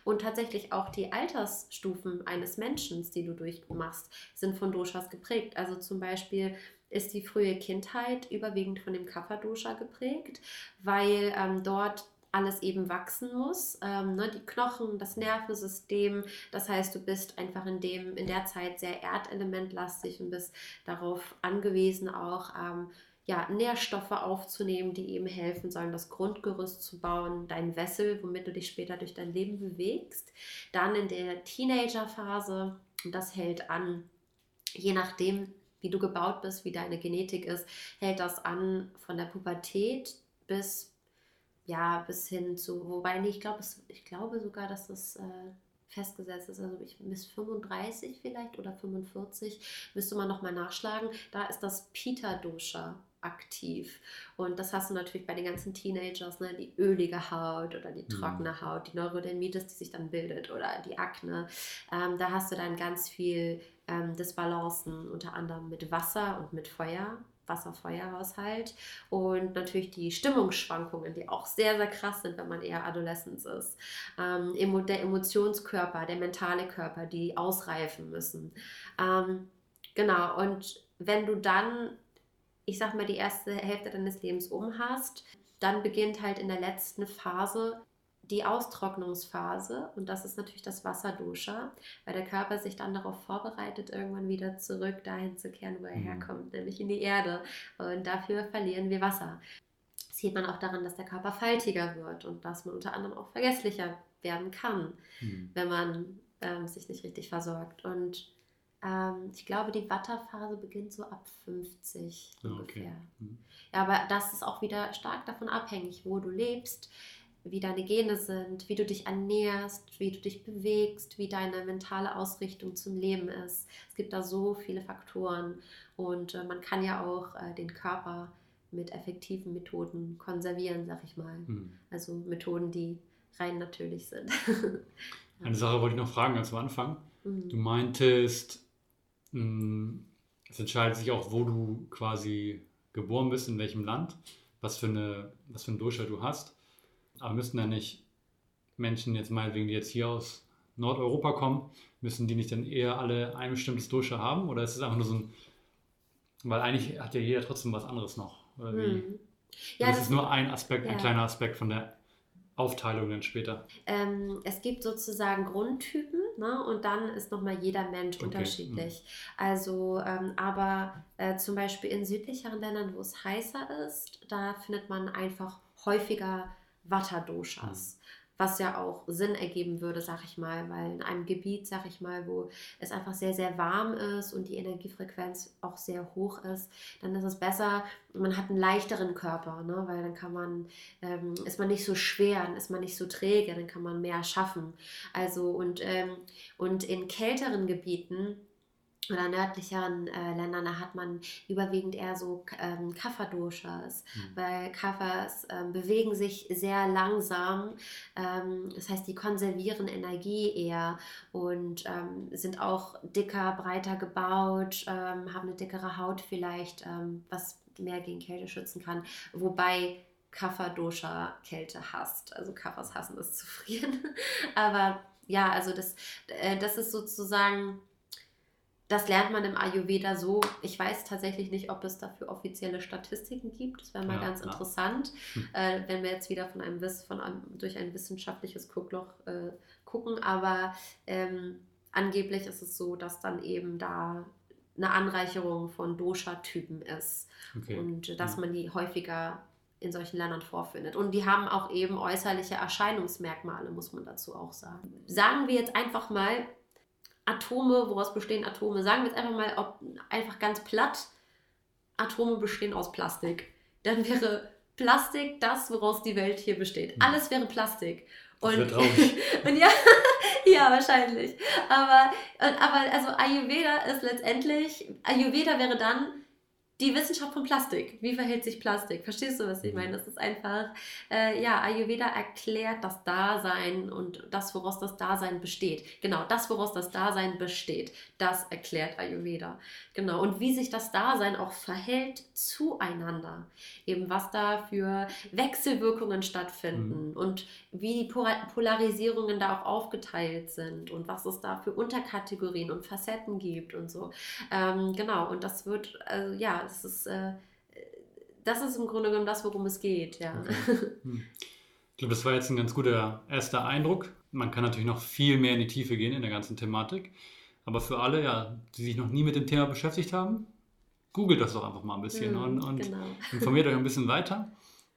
B: Und tatsächlich auch die Altersstufen eines Menschen, die du durchmachst, sind von Doshas geprägt. Also zum Beispiel ist die frühe Kindheit überwiegend von dem Kapha-Dosha geprägt, weil ähm, dort alles eben wachsen muss. Ähm, ne, die Knochen, das Nervensystem. Das heißt, du bist einfach in, dem, in der Zeit sehr erdelementlastig und bist darauf angewiesen, auch ähm, ja, Nährstoffe aufzunehmen, die eben helfen sollen, das Grundgerüst zu bauen, dein Wessel, womit du dich später durch dein Leben bewegst. Dann in der Teenagerphase, das hält an, je nachdem, wie du gebaut bist, wie deine Genetik ist, hält das an von der Pubertät bis ja, bis hin zu, wobei nee, ich glaube, ich glaube sogar, dass das äh, festgesetzt ist, also ich, bis 35 vielleicht oder 45, müsste man nochmal nachschlagen. Da ist das Pita-Dosha aktiv. Und das hast du natürlich bei den ganzen Teenagers, ne? die ölige Haut oder die mhm. trockene mhm. Haut, die Neurodermitis, die sich dann bildet oder die Akne. Ähm, da hast du dann ganz viel ähm, Disbalancen, unter anderem mit Wasser und mit Feuer. Wasser-Feuer-Haushalt und natürlich die Stimmungsschwankungen, die auch sehr, sehr krass sind, wenn man eher Adoleszenz ist. Ähm, der Emotionskörper, der mentale Körper, die ausreifen müssen. Ähm, genau, und wenn du dann ich sag mal, die erste Hälfte deines Lebens um hast, dann beginnt halt in der letzten Phase die Austrocknungsphase und das ist natürlich das Wasserduscher, weil der Körper sich dann darauf vorbereitet, irgendwann wieder zurück dahin zu kehren, wo er mhm. herkommt, nämlich in die Erde. Und dafür verlieren wir Wasser. Das sieht man auch daran, dass der Körper faltiger wird und dass man unter anderem auch vergesslicher werden kann, mhm. wenn man ähm, sich nicht richtig versorgt. Und ähm, ich glaube, die Watterphase beginnt so ab 50 oh, ungefähr. Okay. Mhm. Ja, aber das ist auch wieder stark davon abhängig, wo du lebst, wie deine Gene sind, wie du dich ernährst, wie du dich bewegst, wie deine mentale Ausrichtung zum Leben ist. Es gibt da so viele Faktoren und äh, man kann ja auch äh, den Körper mit effektiven Methoden konservieren, sag ich mal. Mhm. Also Methoden, die rein natürlich sind.
A: Eine Sache wollte ich noch fragen ganz am Anfang. Mhm. Du meintest, Mm, es entscheidet sich auch, wo du quasi geboren bist, in welchem Land, was für, eine, was für einen Durchschnitt du hast. Aber müssen ja nicht Menschen jetzt meinetwegen, die jetzt hier aus Nordeuropa kommen, müssen die nicht dann eher alle ein bestimmtes Durchschnitt haben? Oder ist es einfach nur so ein, weil eigentlich hat ja jeder trotzdem was anderes noch. Hm. Ja, das, das, ist nur ein Aspekt, ja. ein kleiner Aspekt von der Aufteilung dann später?
B: Ähm, es gibt sozusagen Grundtypen ne? und dann ist nochmal jeder Mensch okay. unterschiedlich. Mhm. Also, ähm, aber äh, zum Beispiel in südlicheren Ländern, wo es heißer ist, da findet man einfach häufiger Vata-Doshas. Mhm was ja auch Sinn ergeben würde, sag ich mal, weil in einem Gebiet, sag ich mal, wo es einfach sehr, sehr warm ist und die Energiefrequenz auch sehr hoch ist, dann ist es besser, man hat einen leichteren Körper, ne? weil dann kann man, ähm, ist man nicht so schwer, dann ist man nicht so träge, dann kann man mehr schaffen. Also und, ähm, und in kälteren Gebieten, oder nördlicheren äh, Ländern, da hat man überwiegend eher so ähm, Kapha-Doshas, mhm. weil Kaffers ähm, bewegen sich sehr langsam, ähm, das heißt, die konservieren Energie eher und ähm, sind auch dicker, breiter gebaut, ähm, haben eine dickere Haut vielleicht, ähm, was mehr gegen Kälte schützen kann, wobei Kapha-Dosha Kälte hasst, also Kaffers hassen es zu frieren, aber ja, also das, äh, das ist sozusagen das lernt man im Ayurveda so. Ich weiß tatsächlich nicht, ob es dafür offizielle Statistiken gibt. Das wäre mal ja, ganz ja. interessant, hm. äh, wenn wir jetzt wieder von einem, von einem durch ein wissenschaftliches Guckloch äh, gucken. Aber ähm, angeblich ist es so, dass dann eben da eine Anreicherung von Dosha-Typen ist okay. und dass ja. man die häufiger in solchen Ländern vorfindet. Und die haben auch eben äußerliche Erscheinungsmerkmale, muss man dazu auch sagen. Sagen wir jetzt einfach mal, Atome, woraus bestehen Atome? Sagen wir jetzt einfach mal, ob einfach ganz platt, Atome bestehen aus Plastik. Dann wäre Plastik das, woraus die Welt hier besteht. Hm. Alles wäre Plastik. Und, das und ja, ja, wahrscheinlich. Aber, aber also Ayurveda ist letztendlich, Ayurveda wäre dann die Wissenschaft von Plastik. Wie verhält sich Plastik? Verstehst du, was ich meine? Das ist einfach, äh, ja, Ayurveda erklärt das Dasein und das, woraus das Dasein besteht. Genau, das, woraus das Dasein besteht, das erklärt Ayurveda. Genau, und wie sich das Dasein auch verhält zueinander. Eben, was da für Wechselwirkungen stattfinden mhm. und wie die Polarisierungen da auch aufgeteilt sind und was es da für Unterkategorien und Facetten gibt und so. Ähm, genau, und das wird, also ja, das ist, äh, das ist im Grunde genommen das, worum es geht, ja.
A: Okay. Hm. Ich glaube, das war jetzt ein ganz guter erster Eindruck. Man kann natürlich noch viel mehr in die Tiefe gehen in der ganzen Thematik. Aber für alle, ja, die sich noch nie mit dem Thema beschäftigt haben, googelt das doch einfach mal ein bisschen mm, und, und genau. informiert euch ein bisschen weiter.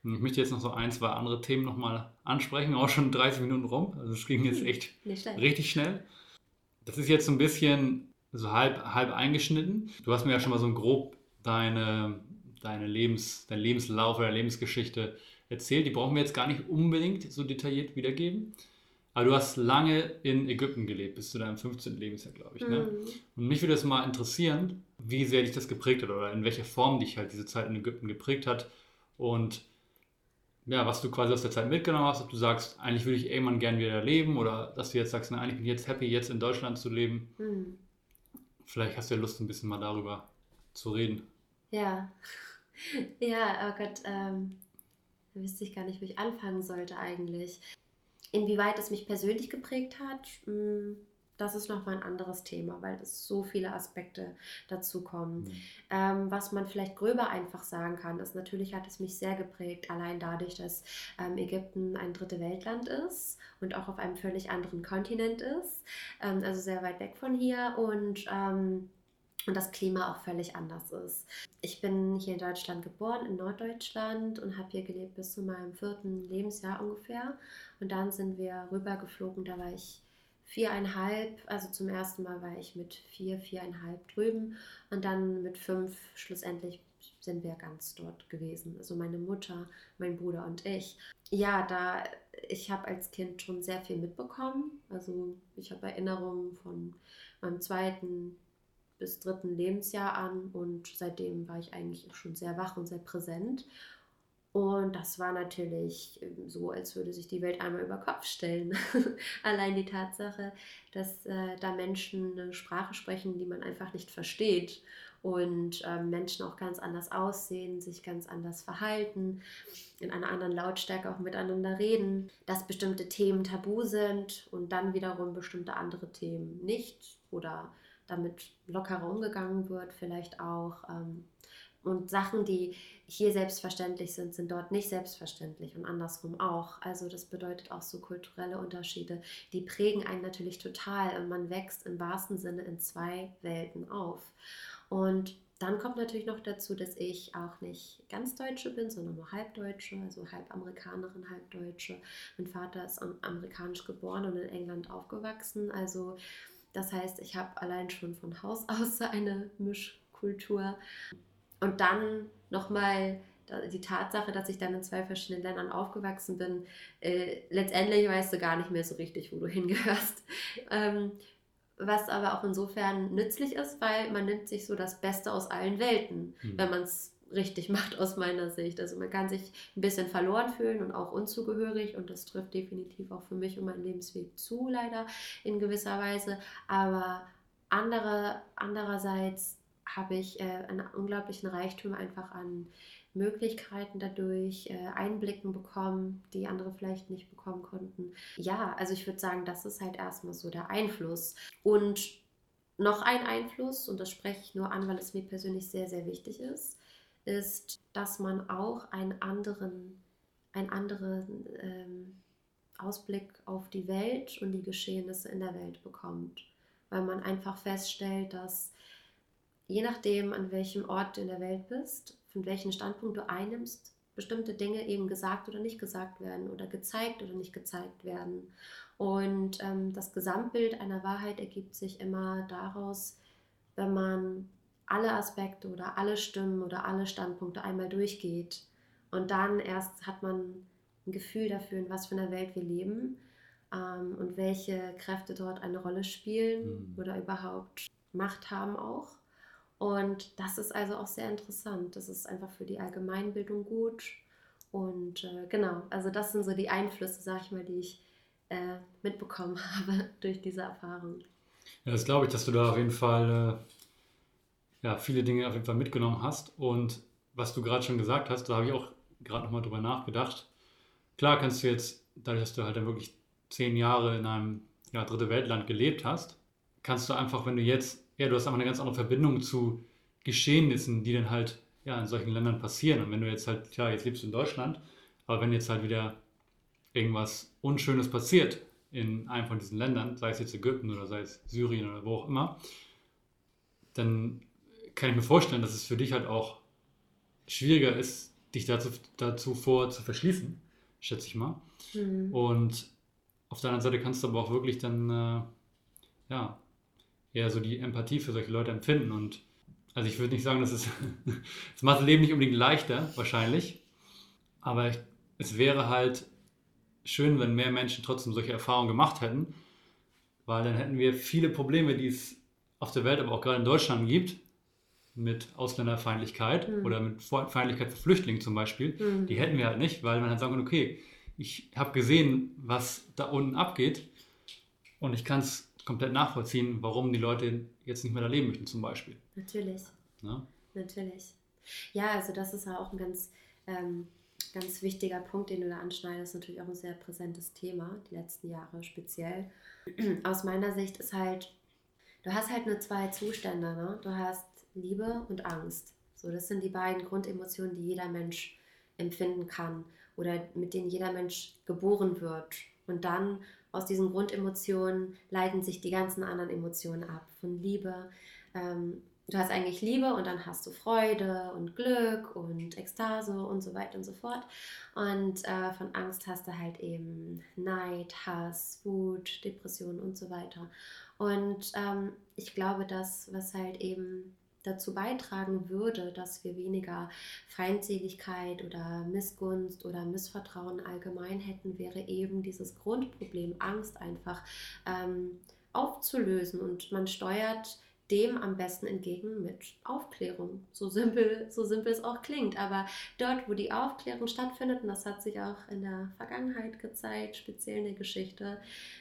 A: Ich möchte jetzt noch so ein, zwei andere Themen nochmal ansprechen, auch schon 30 Minuten rum. Also es ging jetzt echt richtig schnell. Das ist jetzt so ein bisschen so halb, halb eingeschnitten. Du hast mir ja schon mal so grob deine, deine Lebens, dein Lebenslauf oder Lebensgeschichte erzählt. Die brauchen wir jetzt gar nicht unbedingt so detailliert wiedergeben. Aber du hast lange in Ägypten gelebt, bis zu deinem 15. Lebensjahr, glaube ich. Ne? Mhm. Und mich würde es mal interessieren, wie sehr dich das geprägt hat oder in welcher Form dich halt diese Zeit in Ägypten geprägt hat und ja, was du quasi aus der Zeit mitgenommen hast, ob du sagst, eigentlich würde ich irgendwann gern wieder leben oder dass du jetzt sagst, na, eigentlich bin ich jetzt happy, jetzt in Deutschland zu leben. Mhm. Vielleicht hast du ja Lust, ein bisschen mal darüber zu reden.
B: Ja, ja, oh Gott, ähm, da wüsste ich gar nicht, wo ich anfangen sollte eigentlich. Inwieweit es mich persönlich geprägt hat, hm, das ist nochmal ein anderes Thema, weil es so viele Aspekte dazu kommen. Mhm. Ähm, was man vielleicht gröber einfach sagen kann, ist natürlich hat es mich sehr geprägt, allein dadurch, dass ähm, Ägypten ein dritte Weltland ist und auch auf einem völlig anderen Kontinent ist, ähm, also sehr weit weg von hier und ähm, und das Klima auch völlig anders ist. Ich bin hier in Deutschland geboren, in Norddeutschland und habe hier gelebt bis zu meinem vierten Lebensjahr ungefähr. Und dann sind wir rübergeflogen, da war ich viereinhalb, also zum ersten Mal war ich mit vier, viereinhalb drüben und dann mit fünf schlussendlich sind wir ganz dort gewesen. Also meine Mutter, mein Bruder und ich. Ja, da ich habe als Kind schon sehr viel mitbekommen. Also ich habe Erinnerungen von meinem zweiten bis dritten Lebensjahr an und seitdem war ich eigentlich schon sehr wach und sehr präsent. Und das war natürlich ähm, so, als würde sich die Welt einmal über Kopf stellen. Allein die Tatsache, dass äh, da Menschen eine Sprache sprechen, die man einfach nicht versteht und äh, Menschen auch ganz anders aussehen, sich ganz anders verhalten, in einer anderen Lautstärke auch miteinander reden, dass bestimmte Themen tabu sind und dann wiederum bestimmte andere Themen nicht oder damit lockerer umgegangen wird, vielleicht auch. Ähm, und Sachen, die hier selbstverständlich sind, sind dort nicht selbstverständlich und andersrum auch. Also das bedeutet auch so kulturelle Unterschiede. Die prägen einen natürlich total und man wächst im wahrsten Sinne in zwei Welten auf. Und dann kommt natürlich noch dazu, dass ich auch nicht ganz Deutsche bin, sondern nur Halbdeutsche, also halb Amerikanerin, halb Deutsche. Mein Vater ist amerikanisch geboren und in England aufgewachsen. Also das heißt, ich habe allein schon von Haus aus eine Mischkultur. Und dann nochmal die Tatsache, dass ich dann in zwei verschiedenen Ländern aufgewachsen bin, äh, letztendlich weißt du gar nicht mehr so richtig, wo du hingehörst. Ähm, was aber auch insofern nützlich ist, weil man nimmt sich so das Beste aus allen Welten, mhm. wenn man es richtig macht aus meiner Sicht. Also man kann sich ein bisschen verloren fühlen und auch unzugehörig und das trifft definitiv auch für mich und meinen Lebensweg zu, leider in gewisser Weise. Aber andere, andererseits habe ich äh, einen unglaublichen Reichtum einfach an Möglichkeiten dadurch, äh, Einblicken bekommen, die andere vielleicht nicht bekommen konnten. Ja, also ich würde sagen, das ist halt erstmal so der Einfluss. Und noch ein Einfluss, und das spreche ich nur an, weil es mir persönlich sehr, sehr wichtig ist, ist, dass man auch einen anderen, einen anderen ähm, Ausblick auf die Welt und die Geschehnisse in der Welt bekommt. Weil man einfach feststellt, dass je nachdem, an welchem Ort du in der Welt bist, von welchem Standpunkt du einnimmst, bestimmte Dinge eben gesagt oder nicht gesagt werden oder gezeigt oder nicht gezeigt werden. Und ähm, das Gesamtbild einer Wahrheit ergibt sich immer daraus, wenn man alle Aspekte oder alle Stimmen oder alle Standpunkte einmal durchgeht. Und dann erst hat man ein Gefühl dafür, in was für einer Welt wir leben ähm, und welche Kräfte dort eine Rolle spielen mhm. oder überhaupt Macht haben auch. Und das ist also auch sehr interessant. Das ist einfach für die Allgemeinbildung gut. Und äh, genau, also das sind so die Einflüsse, sag ich mal, die ich äh, mitbekommen habe durch diese Erfahrung.
A: Ja, das glaube ich, dass du da auf jeden Fall äh ja, viele Dinge auf jeden Fall mitgenommen hast. Und was du gerade schon gesagt hast, da habe ich auch gerade nochmal drüber nachgedacht. Klar kannst du jetzt, dadurch, dass du halt dann wirklich zehn Jahre in einem ja, dritte Weltland gelebt hast, kannst du einfach, wenn du jetzt, ja, du hast einfach eine ganz andere Verbindung zu Geschehnissen, die dann halt ja, in solchen Ländern passieren. Und wenn du jetzt halt, ja, jetzt lebst du in Deutschland, aber wenn jetzt halt wieder irgendwas Unschönes passiert in einem von diesen Ländern, sei es jetzt Ägypten oder sei es Syrien oder wo auch immer, dann kann ich mir vorstellen, dass es für dich halt auch schwieriger ist, dich dazu, dazu vor zu verschließen, schätze ich mal. Mhm. Und auf der anderen Seite kannst du aber auch wirklich dann, äh, ja, eher so die Empathie für solche Leute empfinden. Und also ich würde nicht sagen, dass es, es macht das Leben nicht unbedingt leichter, wahrscheinlich. Aber es wäre halt schön, wenn mehr Menschen trotzdem solche Erfahrungen gemacht hätten, weil dann hätten wir viele Probleme, die es auf der Welt, aber auch gerade in Deutschland gibt, mit Ausländerfeindlichkeit mhm. oder mit Feindlichkeit für Flüchtlinge zum Beispiel, mhm. die hätten wir halt nicht, weil man halt sagen kann, okay, ich habe gesehen, was da unten abgeht und ich kann es komplett nachvollziehen, warum die Leute jetzt nicht mehr da leben möchten zum Beispiel.
B: Natürlich. Ja? Natürlich. Ja, also das ist ja auch ein ganz, ähm, ganz wichtiger Punkt, den du da anschneidest. Natürlich auch ein sehr präsentes Thema, die letzten Jahre speziell. Aus meiner Sicht ist halt, du hast halt nur zwei Zustände. Ne? Du hast Liebe und Angst. So, das sind die beiden Grundemotionen, die jeder Mensch empfinden kann oder mit denen jeder Mensch geboren wird. Und dann aus diesen Grundemotionen leiten sich die ganzen anderen Emotionen ab. Von Liebe. Ähm, du hast eigentlich Liebe und dann hast du Freude und Glück und Ekstase und so weiter und so fort. Und äh, von Angst hast du halt eben Neid, Hass, Wut, Depression und so weiter. Und ähm, ich glaube, das, was halt eben dazu beitragen würde, dass wir weniger Feindseligkeit oder Missgunst oder Missvertrauen allgemein hätten, wäre eben dieses Grundproblem Angst einfach ähm, aufzulösen. Und man steuert dem am besten entgegen mit Aufklärung. So simpel, so simpel es auch klingt. Aber dort, wo die Aufklärung stattfindet, und das hat sich auch in der Vergangenheit gezeigt, speziell in der Geschichte,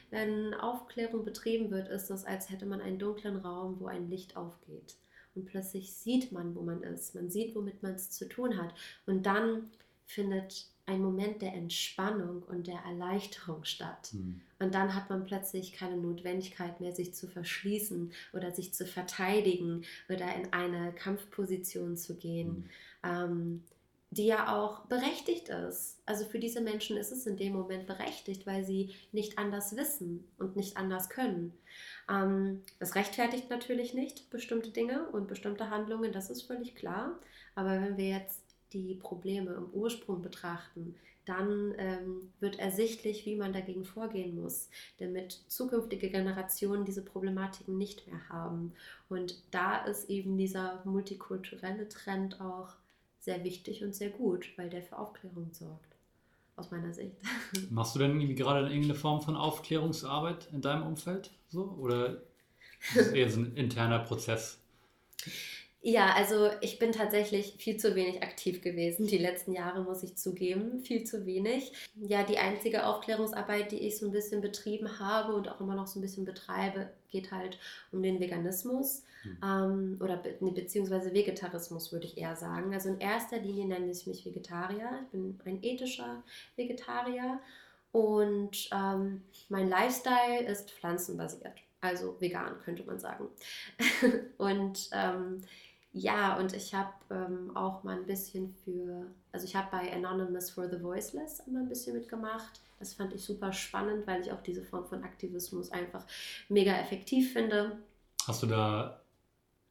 B: wenn Aufklärung betrieben wird, ist es, als hätte man einen dunklen Raum, wo ein Licht aufgeht und plötzlich sieht man, wo man ist. Man sieht, womit man es zu tun hat. Und dann findet ein Moment der Entspannung und der Erleichterung statt. Mhm. Und dann hat man plötzlich keine Notwendigkeit mehr, sich zu verschließen oder sich zu verteidigen oder in eine Kampfposition zu gehen. Mhm. Ähm, die ja auch berechtigt ist. Also für diese Menschen ist es in dem Moment berechtigt, weil sie nicht anders wissen und nicht anders können. Ähm, das rechtfertigt natürlich nicht bestimmte Dinge und bestimmte Handlungen, das ist völlig klar. Aber wenn wir jetzt die Probleme im Ursprung betrachten, dann ähm, wird ersichtlich, wie man dagegen vorgehen muss, damit zukünftige Generationen diese Problematiken nicht mehr haben. Und da ist eben dieser multikulturelle Trend auch sehr wichtig und sehr gut, weil der für Aufklärung sorgt. Aus meiner Sicht.
A: Machst du denn irgendwie gerade irgendeine Form von Aufklärungsarbeit in deinem Umfeld? So? Oder ist es eher so ein interner Prozess?
B: Ja, also ich bin tatsächlich viel zu wenig aktiv gewesen. Die letzten Jahre muss ich zugeben, viel zu wenig. Ja, die einzige Aufklärungsarbeit, die ich so ein bisschen betrieben habe und auch immer noch so ein bisschen betreibe, geht halt um den Veganismus mhm. ähm, oder be beziehungsweise Vegetarismus, würde ich eher sagen. Also in erster Linie nenne ich mich Vegetarier. Ich bin ein ethischer Vegetarier und ähm, mein Lifestyle ist pflanzenbasiert. Also vegan, könnte man sagen. und ähm, ja, und ich habe ähm, auch mal ein bisschen für, also ich habe bei Anonymous for the Voiceless immer ein bisschen mitgemacht. Das fand ich super spannend, weil ich auch diese Form von Aktivismus einfach mega effektiv finde.
A: Hast du da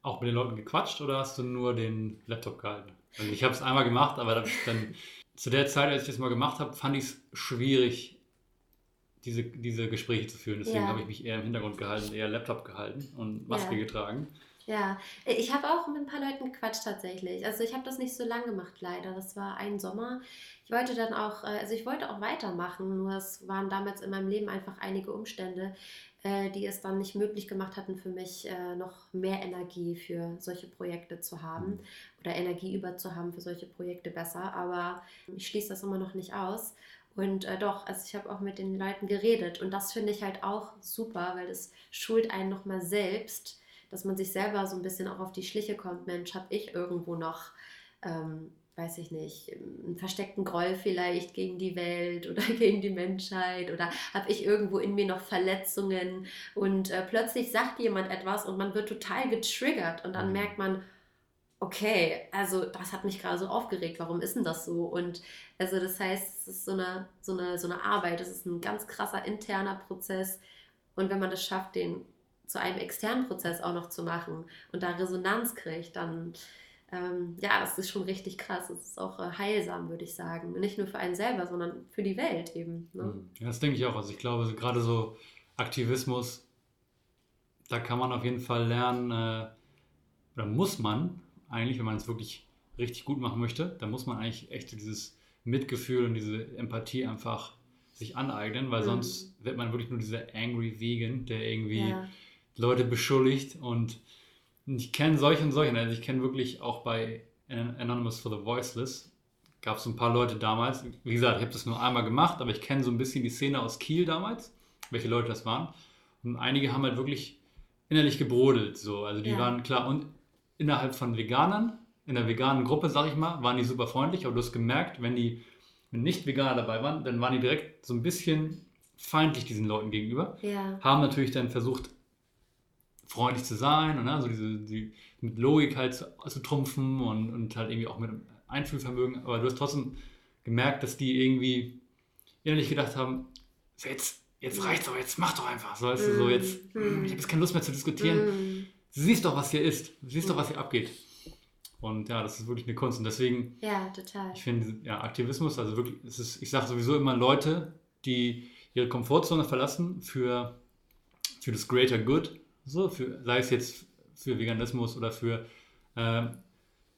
A: auch mit den Leuten gequatscht oder hast du nur den Laptop gehalten? Also ich habe es einmal gemacht, aber dann zu der Zeit, als ich das mal gemacht habe, fand ich es schwierig, diese, diese Gespräche zu führen. Deswegen ja. habe ich mich eher im Hintergrund gehalten, eher Laptop gehalten und Maske ja. getragen.
B: Ja, ich habe auch mit ein paar Leuten gequatscht tatsächlich. Also ich habe das nicht so lange gemacht, leider. Das war ein Sommer. Ich wollte dann auch, äh, also ich wollte auch weitermachen, nur es waren damals in meinem Leben einfach einige Umstände, äh, die es dann nicht möglich gemacht hatten für mich, äh, noch mehr Energie für solche Projekte zu haben oder Energie über zu haben für solche Projekte besser. Aber ich schließe das immer noch nicht aus. Und äh, doch, also ich habe auch mit den Leuten geredet und das finde ich halt auch super, weil das schult einen nochmal selbst dass man sich selber so ein bisschen auch auf die Schliche kommt, Mensch, habe ich irgendwo noch, ähm, weiß ich nicht, einen versteckten Groll vielleicht gegen die Welt oder gegen die Menschheit oder habe ich irgendwo in mir noch Verletzungen und äh, plötzlich sagt jemand etwas und man wird total getriggert und dann mhm. merkt man, okay, also das hat mich gerade so aufgeregt, warum ist denn das so? Und also das heißt, es ist so eine, so eine, so eine Arbeit, es ist ein ganz krasser interner Prozess. Und wenn man das schafft, den zu einem externen Prozess auch noch zu machen und da Resonanz kriegt, dann ähm, ja, das ist schon richtig krass. Es ist auch äh, heilsam, würde ich sagen. Nicht nur für einen selber, sondern für die Welt eben. Ne?
A: Mhm. Ja, das denke ich auch. Also ich glaube, gerade so Aktivismus, da kann man auf jeden Fall lernen, äh, oder muss man eigentlich, wenn man es wirklich richtig gut machen möchte, dann muss man eigentlich echt dieses Mitgefühl und diese Empathie einfach sich aneignen, weil mhm. sonst wird man wirklich nur dieser angry Vegan, der irgendwie ja. Leute beschuldigt und ich kenne solche und solche. Also ich kenne wirklich auch bei Anonymous for the Voiceless gab es ein paar Leute damals. Wie gesagt, ich habe das nur einmal gemacht, aber ich kenne so ein bisschen die Szene aus Kiel damals, welche Leute das waren. Und einige haben halt wirklich innerlich gebrodelt. So. Also die ja. waren klar und innerhalb von Veganern, in der veganen Gruppe, sag ich mal, waren die super freundlich, aber du hast gemerkt, wenn die wenn nicht Veganer dabei waren, dann waren die direkt so ein bisschen feindlich diesen Leuten gegenüber. Ja. Haben natürlich dann versucht, freundlich zu sein und ne, also diese, die, mit Logik halt zu, zu trumpfen und, und halt irgendwie auch mit Einfühlvermögen. Aber du hast trotzdem gemerkt, dass die irgendwie innerlich gedacht haben, jetzt, jetzt reicht's doch, jetzt mach doch einfach. So, weißt du, so jetzt, mm. ich habe jetzt keine Lust mehr zu diskutieren. Mm. Du siehst doch, was hier ist. Du siehst mm. doch, was hier abgeht. Und ja, das ist wirklich eine Kunst. Und deswegen,
B: ja, total.
A: Ich finde, ja, Aktivismus, also wirklich, es ist, ich sage sowieso immer Leute, die ihre Komfortzone verlassen für, für das Greater Good so, für, sei es jetzt für Veganismus oder für äh,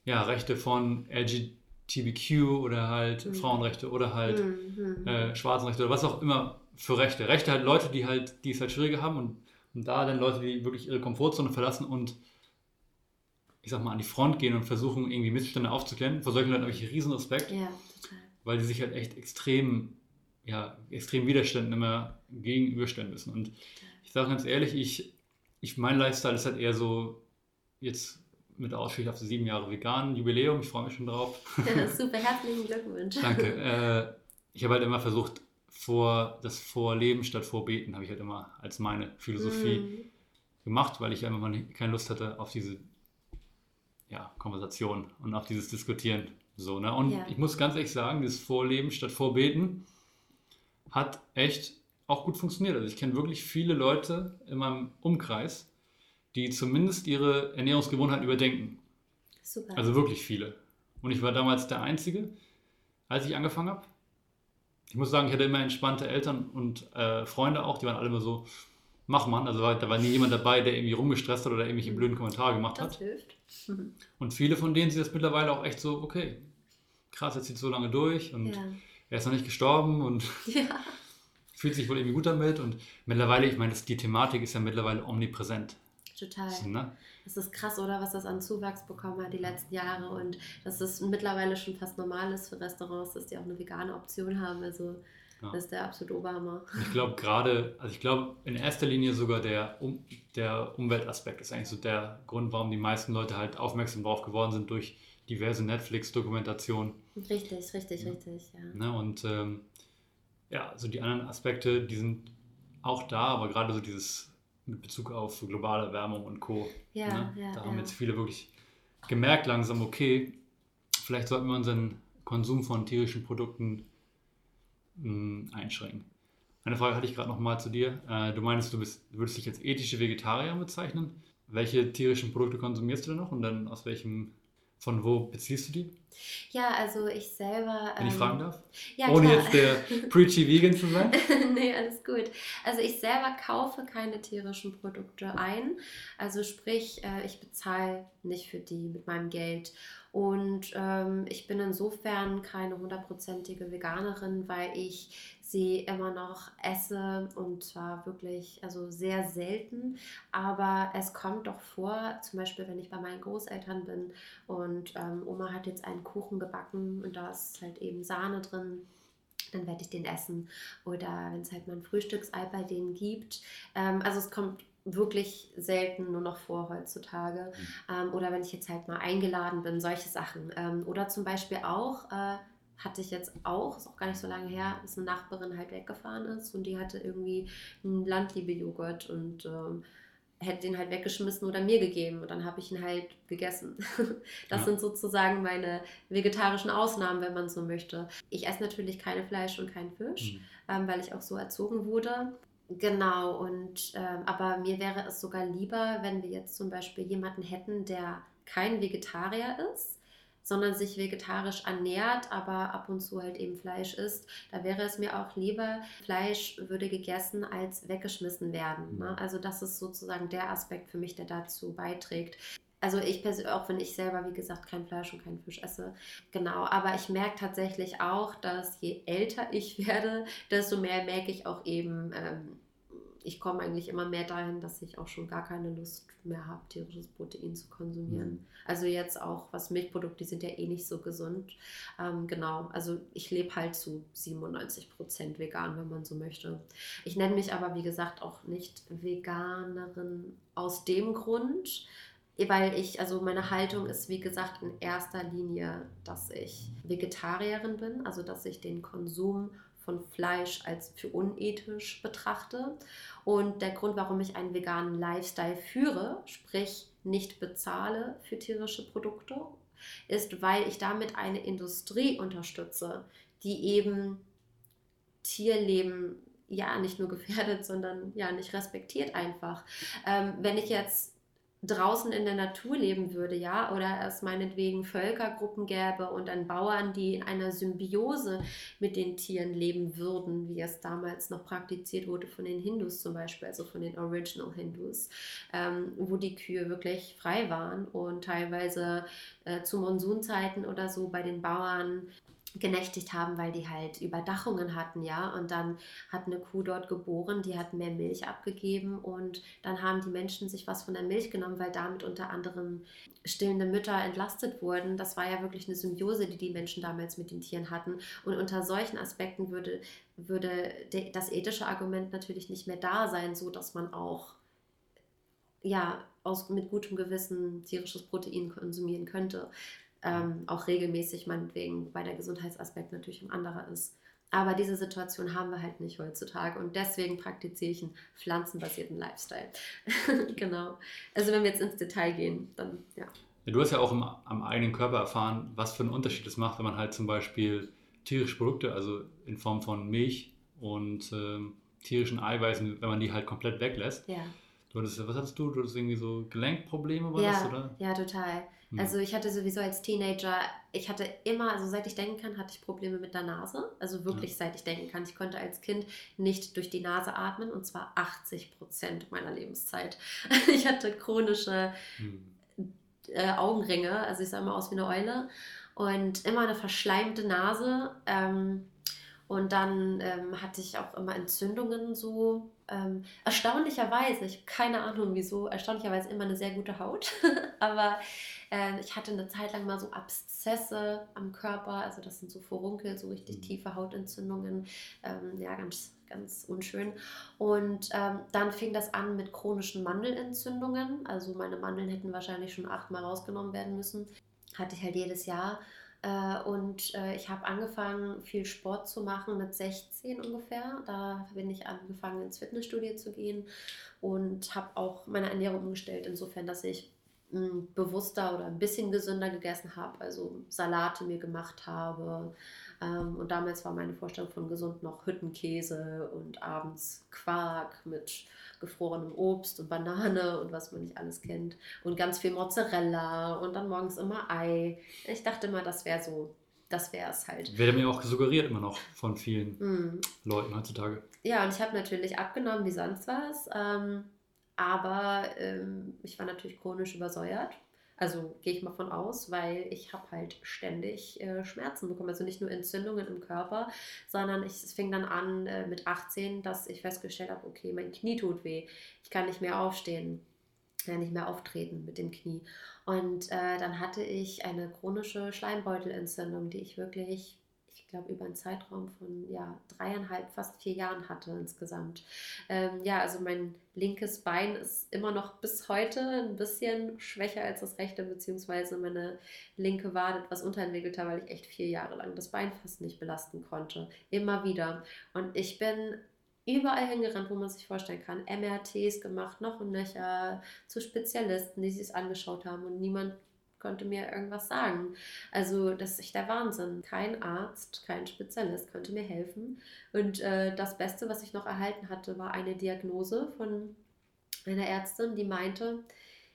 A: ja, Rechte von LGBTQ oder halt mhm. Frauenrechte oder halt mhm. äh, Schwarzenrechte oder was auch immer für Rechte. Rechte halt Leute, die halt, die es halt schwieriger haben und, und da dann Leute, die wirklich ihre Komfortzone verlassen und ich sag mal, an die Front gehen und versuchen, irgendwie Missstände aufzuklären. Vor solchen Leuten habe ich riesen Respekt. Ja. Weil die sich halt echt extrem, ja, extrem Widerständen immer gegenüberstellen müssen. Und ich sage ganz ehrlich, ich ich, mein Lifestyle ist halt eher so, jetzt mit Ausblick auf sieben Jahre vegan, Jubiläum, ich freue mich schon drauf.
B: super, herzlichen Glückwunsch.
A: Danke. Äh, ich habe halt immer versucht, vor, das Vorleben statt Vorbeten habe ich halt immer als meine Philosophie mm. gemacht, weil ich einfach mal keine Lust hatte auf diese ja, Konversation und auf dieses Diskutieren. So, ne? Und ja. ich muss ganz ehrlich sagen, dieses Vorleben statt Vorbeten hat echt auch gut funktioniert. Also ich kenne wirklich viele Leute in meinem Umkreis, die zumindest ihre Ernährungsgewohnheiten überdenken. Super. Also wirklich viele. Und ich war damals der Einzige, als ich angefangen habe. Ich muss sagen, ich hatte immer entspannte Eltern und äh, Freunde auch, die waren alle immer so, mach man. Also da war nie jemand dabei, der irgendwie rumgestresst hat oder irgendwelche blöden Kommentare gemacht das hat. Hilft. Und viele von denen sind jetzt mittlerweile auch echt so, okay, krass, jetzt zieht so lange durch und ja. er ist noch nicht gestorben und ja fühlt sich wohl irgendwie gut damit und mittlerweile, ich meine, die Thematik ist ja mittlerweile omnipräsent.
B: Total. So, ne? Das ist krass, oder? Was das an Zuwachs bekommen hat die letzten Jahre und dass es mittlerweile schon fast normal ist für Restaurants, dass die auch eine vegane Option haben. Also ja. das ist der absolute Oberhammer.
A: Ich glaube gerade, also ich glaube in erster Linie sogar der, um, der Umweltaspekt ist eigentlich so der Grund, warum die meisten Leute halt aufmerksam drauf geworden sind durch diverse Netflix-Dokumentationen.
B: Richtig, richtig, ja. richtig, ja.
A: Ne? Und ähm, ja, so die anderen Aspekte, die sind auch da, aber gerade so dieses mit Bezug auf globale Erwärmung und Co. Ja, ne? ja, da haben ja. jetzt viele wirklich gemerkt langsam, okay, vielleicht sollten wir unseren Konsum von tierischen Produkten mh, hm, einschränken. Eine Frage hatte ich gerade noch mal zu dir. Äh, du meinst, du bist, würdest dich als ethische Vegetarier bezeichnen. Welche tierischen Produkte konsumierst du denn noch und dann aus welchem von wo beziehst du die?
B: Ja, also ich selber.
A: Wenn ich fragen ähm, darf? Ja, Ohne klar. jetzt der preachy Vegan zu sein?
B: nee, alles gut. Also ich selber kaufe keine tierischen Produkte ein. Also sprich, äh, ich bezahle nicht für die mit meinem Geld. Und ähm, ich bin insofern keine hundertprozentige Veganerin, weil ich sie immer noch esse und zwar wirklich, also sehr selten. Aber es kommt doch vor, zum Beispiel, wenn ich bei meinen Großeltern bin und ähm, Oma hat jetzt einen Kuchen gebacken und da ist halt eben Sahne drin dann werde ich den essen. Oder wenn es halt mal ein Frühstücksei bei denen gibt. Ähm, also es kommt wirklich selten nur noch vor heutzutage. Mhm. Ähm, oder wenn ich jetzt halt mal eingeladen bin, solche Sachen. Ähm, oder zum Beispiel auch, äh, hatte ich jetzt auch, ist auch gar nicht so lange her, dass eine Nachbarin halt weggefahren ist und die hatte irgendwie einen Landliebe-Joghurt und ähm, hätte den halt weggeschmissen oder mir gegeben und dann habe ich ihn halt gegessen. Das
A: Ja.
B: sind sozusagen meine vegetarischen Ausnahmen, wenn man so möchte. Ich esse natürlich keine Fleisch und keinen Fisch,
A: Hm.
B: ähm, weil ich auch so erzogen wurde. Genau, und ähm, aber mir wäre es sogar lieber, wenn wir jetzt zum Beispiel jemanden hätten, der kein Vegetarier ist, sondern sich vegetarisch ernährt, aber ab und zu halt eben Fleisch isst. Da wäre es mir auch lieber, Fleisch würde gegessen als weggeschmissen werden. Ne?
A: Mhm.
B: Also das ist sozusagen der Aspekt für mich, der dazu beiträgt. Also ich persönlich, auch wenn ich selber, wie gesagt, kein Fleisch und keinen Fisch esse, genau. Aber ich merke tatsächlich auch, dass je älter ich werde, desto mehr merke ich auch eben, ähm, ich komme eigentlich immer mehr dahin, dass ich auch schon gar keine Lust mehr habe, tierisches Protein zu konsumieren.
A: Mhm.
B: Also jetzt auch, was Milchprodukte, die sind ja eh nicht so gesund. Ähm, genau, also ich lebe halt zu 97 Prozent vegan, wenn man so möchte. Ich nenne mich aber, wie gesagt, auch nicht Veganerin aus dem Grund, weil ich, also meine Haltung ist, wie gesagt, in erster Linie, dass ich Vegetarierin bin, also dass ich den Konsum von Fleisch als für unethisch betrachte. Und der Grund, warum ich einen veganen Lifestyle führe, sprich nicht bezahle für tierische Produkte, ist, weil ich damit eine Industrie unterstütze, die eben Tierleben ja nicht nur gefährdet, sondern ja nicht respektiert einfach. Ähm, wenn ich jetzt draußen in der Natur leben würde, ja, oder es meinetwegen Völkergruppen gäbe und dann Bauern, die in einer Symbiose mit den Tieren leben würden, wie es damals noch praktiziert wurde von den Hindus zum Beispiel, also von den Original Hindus, ähm, wo die Kühe wirklich frei waren und teilweise äh, zu Monsunzeiten oder so bei den Bauern genächtigt haben, weil die halt Überdachungen hatten, ja. Und dann hat eine Kuh dort geboren, die hat mehr Milch abgegeben und dann haben die Menschen sich was von der Milch genommen, weil damit unter anderem stillende Mütter entlastet wurden. Das war ja wirklich eine Symbiose, die die Menschen damals mit den Tieren hatten. Und unter solchen Aspekten würde, würde de- das ethische Argument natürlich nicht mehr da sein, so dass man auch ja, aus, mit gutem Gewissen tierisches Protein konsumieren könnte. Ähm, auch regelmäßig, meinetwegen, wobei der Gesundheitsaspekt natürlich ein anderer ist. Aber diese Situation haben wir halt nicht heutzutage und deswegen praktiziere ich einen pflanzenbasierten Lifestyle. genau. Also wenn wir jetzt ins Detail gehen, dann ja.
A: Ja, du hast ja auch im, am eigenen Körper erfahren, was für einen Unterschied es macht, wenn man halt zum Beispiel tierische Produkte, also in Form von Milch und ähm, tierischen Eiweißen, wenn man die halt komplett weglässt.
B: Ja,
A: Du hattest, was hattest du? Du hattest irgendwie so Gelenkprobleme, war
B: Ja.
A: das, oder?
B: ja, total. Also ich hatte sowieso als Teenager, ich hatte immer, also seit ich denken kann, hatte ich Probleme mit der Nase. Also wirklich seit ich denken kann. Ich konnte als Kind nicht durch die Nase atmen und zwar 80 Prozent meiner Lebenszeit. Ich hatte chronische
A: Hm.
B: äh, Augenringe, also ich sah immer aus wie eine Eule und immer eine verschleimte Nase. Ähm, und dann ähm, hatte ich auch immer Entzündungen so. Ähm, erstaunlicherweise, ich habe keine Ahnung wieso, erstaunlicherweise immer eine sehr gute Haut. Aber äh, ich hatte eine Zeit lang mal so Abszesse am Körper, also das sind so Furunkel, so richtig
A: Mhm.
B: tiefe Hautentzündungen. Ähm, ja, ganz, ganz unschön. Und ähm, dann fing das an mit chronischen Mandelentzündungen. Also meine Mandeln hätten wahrscheinlich schon achtmal rausgenommen werden müssen. Hatte ich halt jedes Jahr. Äh, und äh, ich habe angefangen, viel Sport zu machen mit 16 ungefähr. Da bin ich angefangen, ins Fitnessstudio zu gehen und habe auch meine Ernährung umgestellt, insofern, dass ich bewusster oder ein bisschen gesünder gegessen habe, also Salate mir gemacht habe. Ähm, und damals war meine Vorstellung von gesund noch Hüttenkäse und abends Quark mit gefrorenem Obst und Banane und was man nicht alles kennt. Und ganz viel Mozzarella und dann morgens immer Ei. Ich dachte immer, das wäre so, das wäre es halt.
A: Wird mir auch suggeriert immer noch von vielen
B: Mm.
A: Leuten heutzutage.
B: Ja, und ich habe natürlich abgenommen wie sonst was. Ähm, aber ähm, ich war natürlich chronisch übersäuert. Also gehe ich mal von aus, weil ich habe halt ständig äh, Schmerzen bekommen. Also nicht nur Entzündungen im Körper, sondern ich, es fing dann an äh, mit 18, dass ich festgestellt habe, okay, mein Knie tut weh. Ich kann nicht mehr aufstehen, ja, nicht mehr auftreten mit dem Knie. Und äh, dann hatte ich eine chronische Schleimbeutelentzündung, die ich wirklich, ich glaube, über einen Zeitraum von ja, dreieinhalb, fast vier Jahren hatte insgesamt. Ähm, ja, also mein linkes Bein ist immer noch bis heute ein bisschen schwächer als das rechte, beziehungsweise meine linke Wade etwas unterentwickelter, weil ich echt vier Jahre lang das Bein fast nicht belasten konnte. Immer wieder. Und ich bin überall hingerannt, wo man sich vorstellen kann. MRTs gemacht, noch und nöcher, zu Spezialisten, die sich es angeschaut haben und niemand konnte mir irgendwas sagen. Also das ist der Wahnsinn. Kein Arzt, kein Spezialist konnte mir helfen. Und äh, das Beste, was ich noch erhalten hatte, war eine Diagnose von einer Ärztin, die meinte,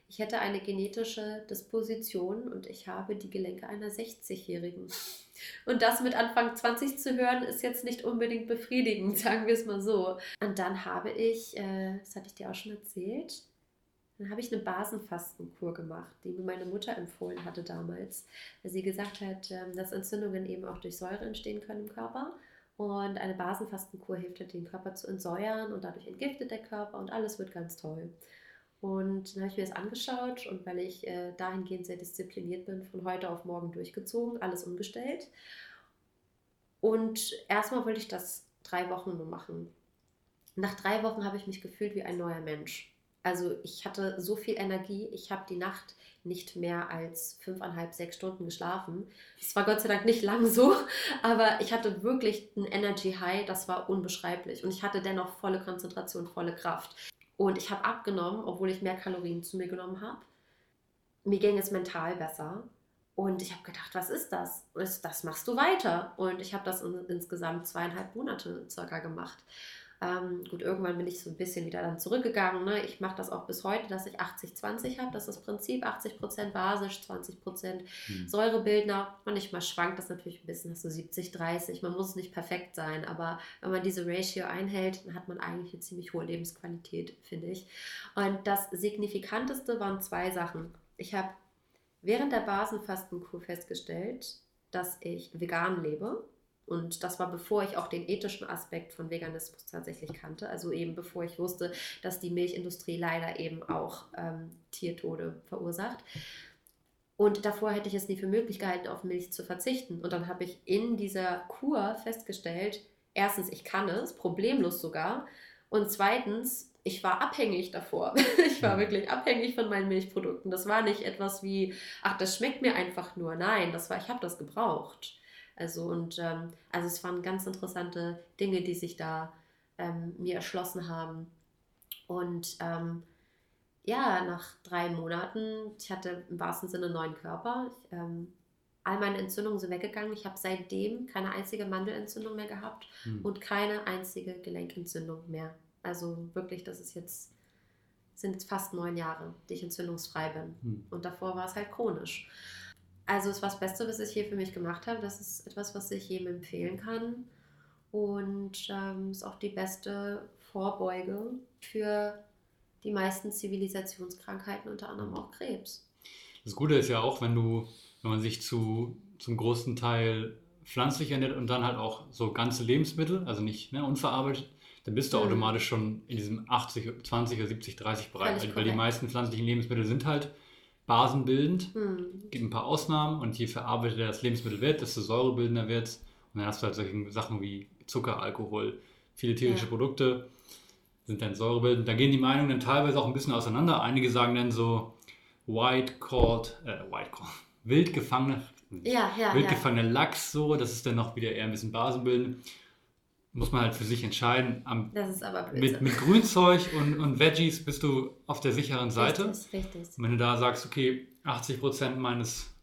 B: ich hätte eine genetische Disposition und ich habe die Gelenke einer 60-Jährigen. Und das mit Anfang 20 zu hören, ist jetzt nicht unbedingt befriedigend, sagen wir es mal so. Und dann habe ich, äh, das hatte ich dir auch schon erzählt, dann habe ich eine Basenfastenkur gemacht, die mir meine Mutter empfohlen hatte damals, weil sie gesagt hat, ähm, dass Entzündungen eben auch durch Säure entstehen können im Körper. Und eine Basenfastenkur hilft halt, den Körper zu entsäuern und dadurch entgiftet der Körper und alles wird ganz toll. Und dann habe ich mir das angeschaut und weil ich äh, dahingehend sehr diszipliniert bin, von heute auf morgen durchgezogen, alles umgestellt. Und erstmal wollte ich das drei Wochen nur machen. Nach drei Wochen habe ich mich gefühlt wie ein neuer Mensch. Also ich hatte so viel Energie, ich habe die Nacht nicht mehr als fünfeinhalb, sechs Stunden geschlafen. Es war Gott sei Dank nicht lang so, aber ich hatte wirklich ein Energy High, das war unbeschreiblich. Und ich hatte dennoch volle Konzentration, volle Kraft. Und ich habe abgenommen, obwohl ich mehr Kalorien zu mir genommen habe. Mir ging es mental besser. Und ich habe gedacht, was ist das? das? Machst du weiter. Und ich habe das in, insgesamt zweieinhalb Monate circa gemacht. Ähm, gut, irgendwann bin ich so ein bisschen wieder dann zurückgegangen. Ne? Ich mache das auch bis heute, dass ich 80-20 habe. Das ist das Prinzip. 80% basisch, 20% hm. Säurebildner. Manchmal schwankt das natürlich ein bisschen, hast du 70-30. Man muss nicht perfekt sein, aber wenn man diese Ratio einhält, dann hat man eigentlich eine ziemlich hohe Lebensqualität, finde ich. Und das Signifikanteste waren zwei Sachen. Ich habe während der Basenfastenkur festgestellt, dass ich vegan lebe und das war bevor ich auch den ethischen Aspekt von Veganismus tatsächlich kannte. Also eben bevor ich wusste, dass die Milchindustrie leider eben auch ähm, Tiertode verursacht. Und davor hätte ich es nie für möglich gehalten, auf Milch zu verzichten. Und dann habe ich in dieser Kur festgestellt, erstens, ich kann es, problemlos sogar. Und zweitens, ich war abhängig davor. Ich war wirklich abhängig von meinen Milchprodukten. Das war nicht etwas wie, ach, das schmeckt mir einfach nur. Nein, das war, ich habe das gebraucht. Also und ähm, also es waren ganz interessante Dinge, die sich da ähm, mir erschlossen haben. Und ähm, ja, nach drei Monaten, ich hatte im wahrsten Sinne einen neuen Körper. Ich, ähm, all meine Entzündungen sind weggegangen. Ich habe seitdem keine einzige Mandelentzündung mehr gehabt hm. und keine einzige Gelenkentzündung mehr. Also wirklich, das ist jetzt sind jetzt fast neun Jahre, die ich entzündungsfrei bin. Hm. Und davor war es halt chronisch. Also es war das Beste, was ich hier für mich gemacht habe. Das ist etwas, was ich jedem empfehlen kann. Und ähm, ist auch die beste Vorbeuge für die meisten Zivilisationskrankheiten, unter anderem auch Krebs.
A: Das Gute ist ja auch, wenn du, wenn man sich zu, zum großen Teil pflanzlich ernährt und dann halt auch so ganze Lebensmittel, also nicht ne, unverarbeitet, dann bist du mhm. automatisch schon in diesem 80, 20 oder 70, 30 Bereich, weil, weil die meisten pflanzlichen Lebensmittel sind halt basenbildend. Hm. Gibt ein paar Ausnahmen und je verarbeiteter das Lebensmittel wird, desto säurebildender wird es. Und dann hast du halt solche Sachen wie Zucker, Alkohol, viele tierische ja. Produkte sind dann säurebildend. Da gehen die Meinungen dann teilweise auch ein bisschen auseinander. Einige sagen dann so White Caught, äh, White Caught, wild gefangene,
B: ja, ja,
A: wild gefangene Lachs, so, das ist dann noch wieder eher ein bisschen basenbildend muss man halt für sich entscheiden. Am,
B: das ist aber blöd.
A: Mit, mit Grünzeug und, und Veggies bist du auf der sicheren Seite.
B: Richtig, richtig.
A: Und wenn du da sagst, okay, 80% meines,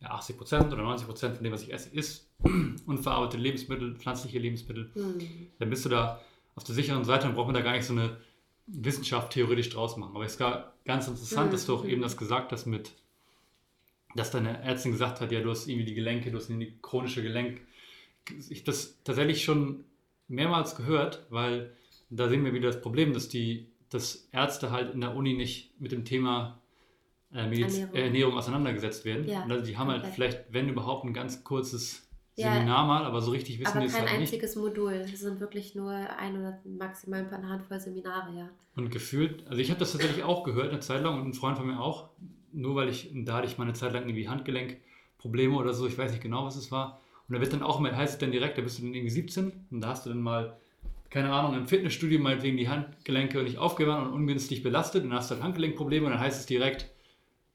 A: ja 80% oder 90% von dem, was ich esse, ist unverarbeitete Lebensmittel, pflanzliche Lebensmittel, hm. dann bist du da auf der sicheren Seite und braucht man da gar nicht so eine Wissenschaft theoretisch draus machen. Aber es ist ganz interessant, hm. dass du auch eben das gesagt hast mit, dass deine Ärztin gesagt hat, ja, du hast irgendwie die Gelenke, du hast eine chronische Gelenk ich das tatsächlich schon mehrmals gehört, weil da sehen wir wieder das Problem, dass die dass Ärzte halt in der Uni nicht mit dem Thema äh, Ernährung. Ernährung. auseinandergesetzt werden. Ja, also die haben halt vielleicht, wenn überhaupt, ein ganz kurzes ja, Seminar mal, aber so richtig wissen
B: die
A: es
B: halt nicht. kein einziges Modul. Es sind wirklich nur ein oder maximal ein paar Handvoll Seminare, ja.
A: Und gefühlt, also ich habe das tatsächlich auch gehört eine Zeit lang und ein Freund von mir auch, nur weil ich, da hatte ich mal eine Zeit lang irgendwie Handgelenkprobleme oder so, ich weiß nicht genau, was es war. Und da wird dann auch mal, heißt es dann direkt, da bist du dann irgendwie 17 und da hast du dann mal, keine Ahnung, im Fitnessstudio meinetwegen die Handgelenke nicht aufgewandt und ungünstig belastet und dann hast du dann Handgelenkprobleme und dann heißt es direkt,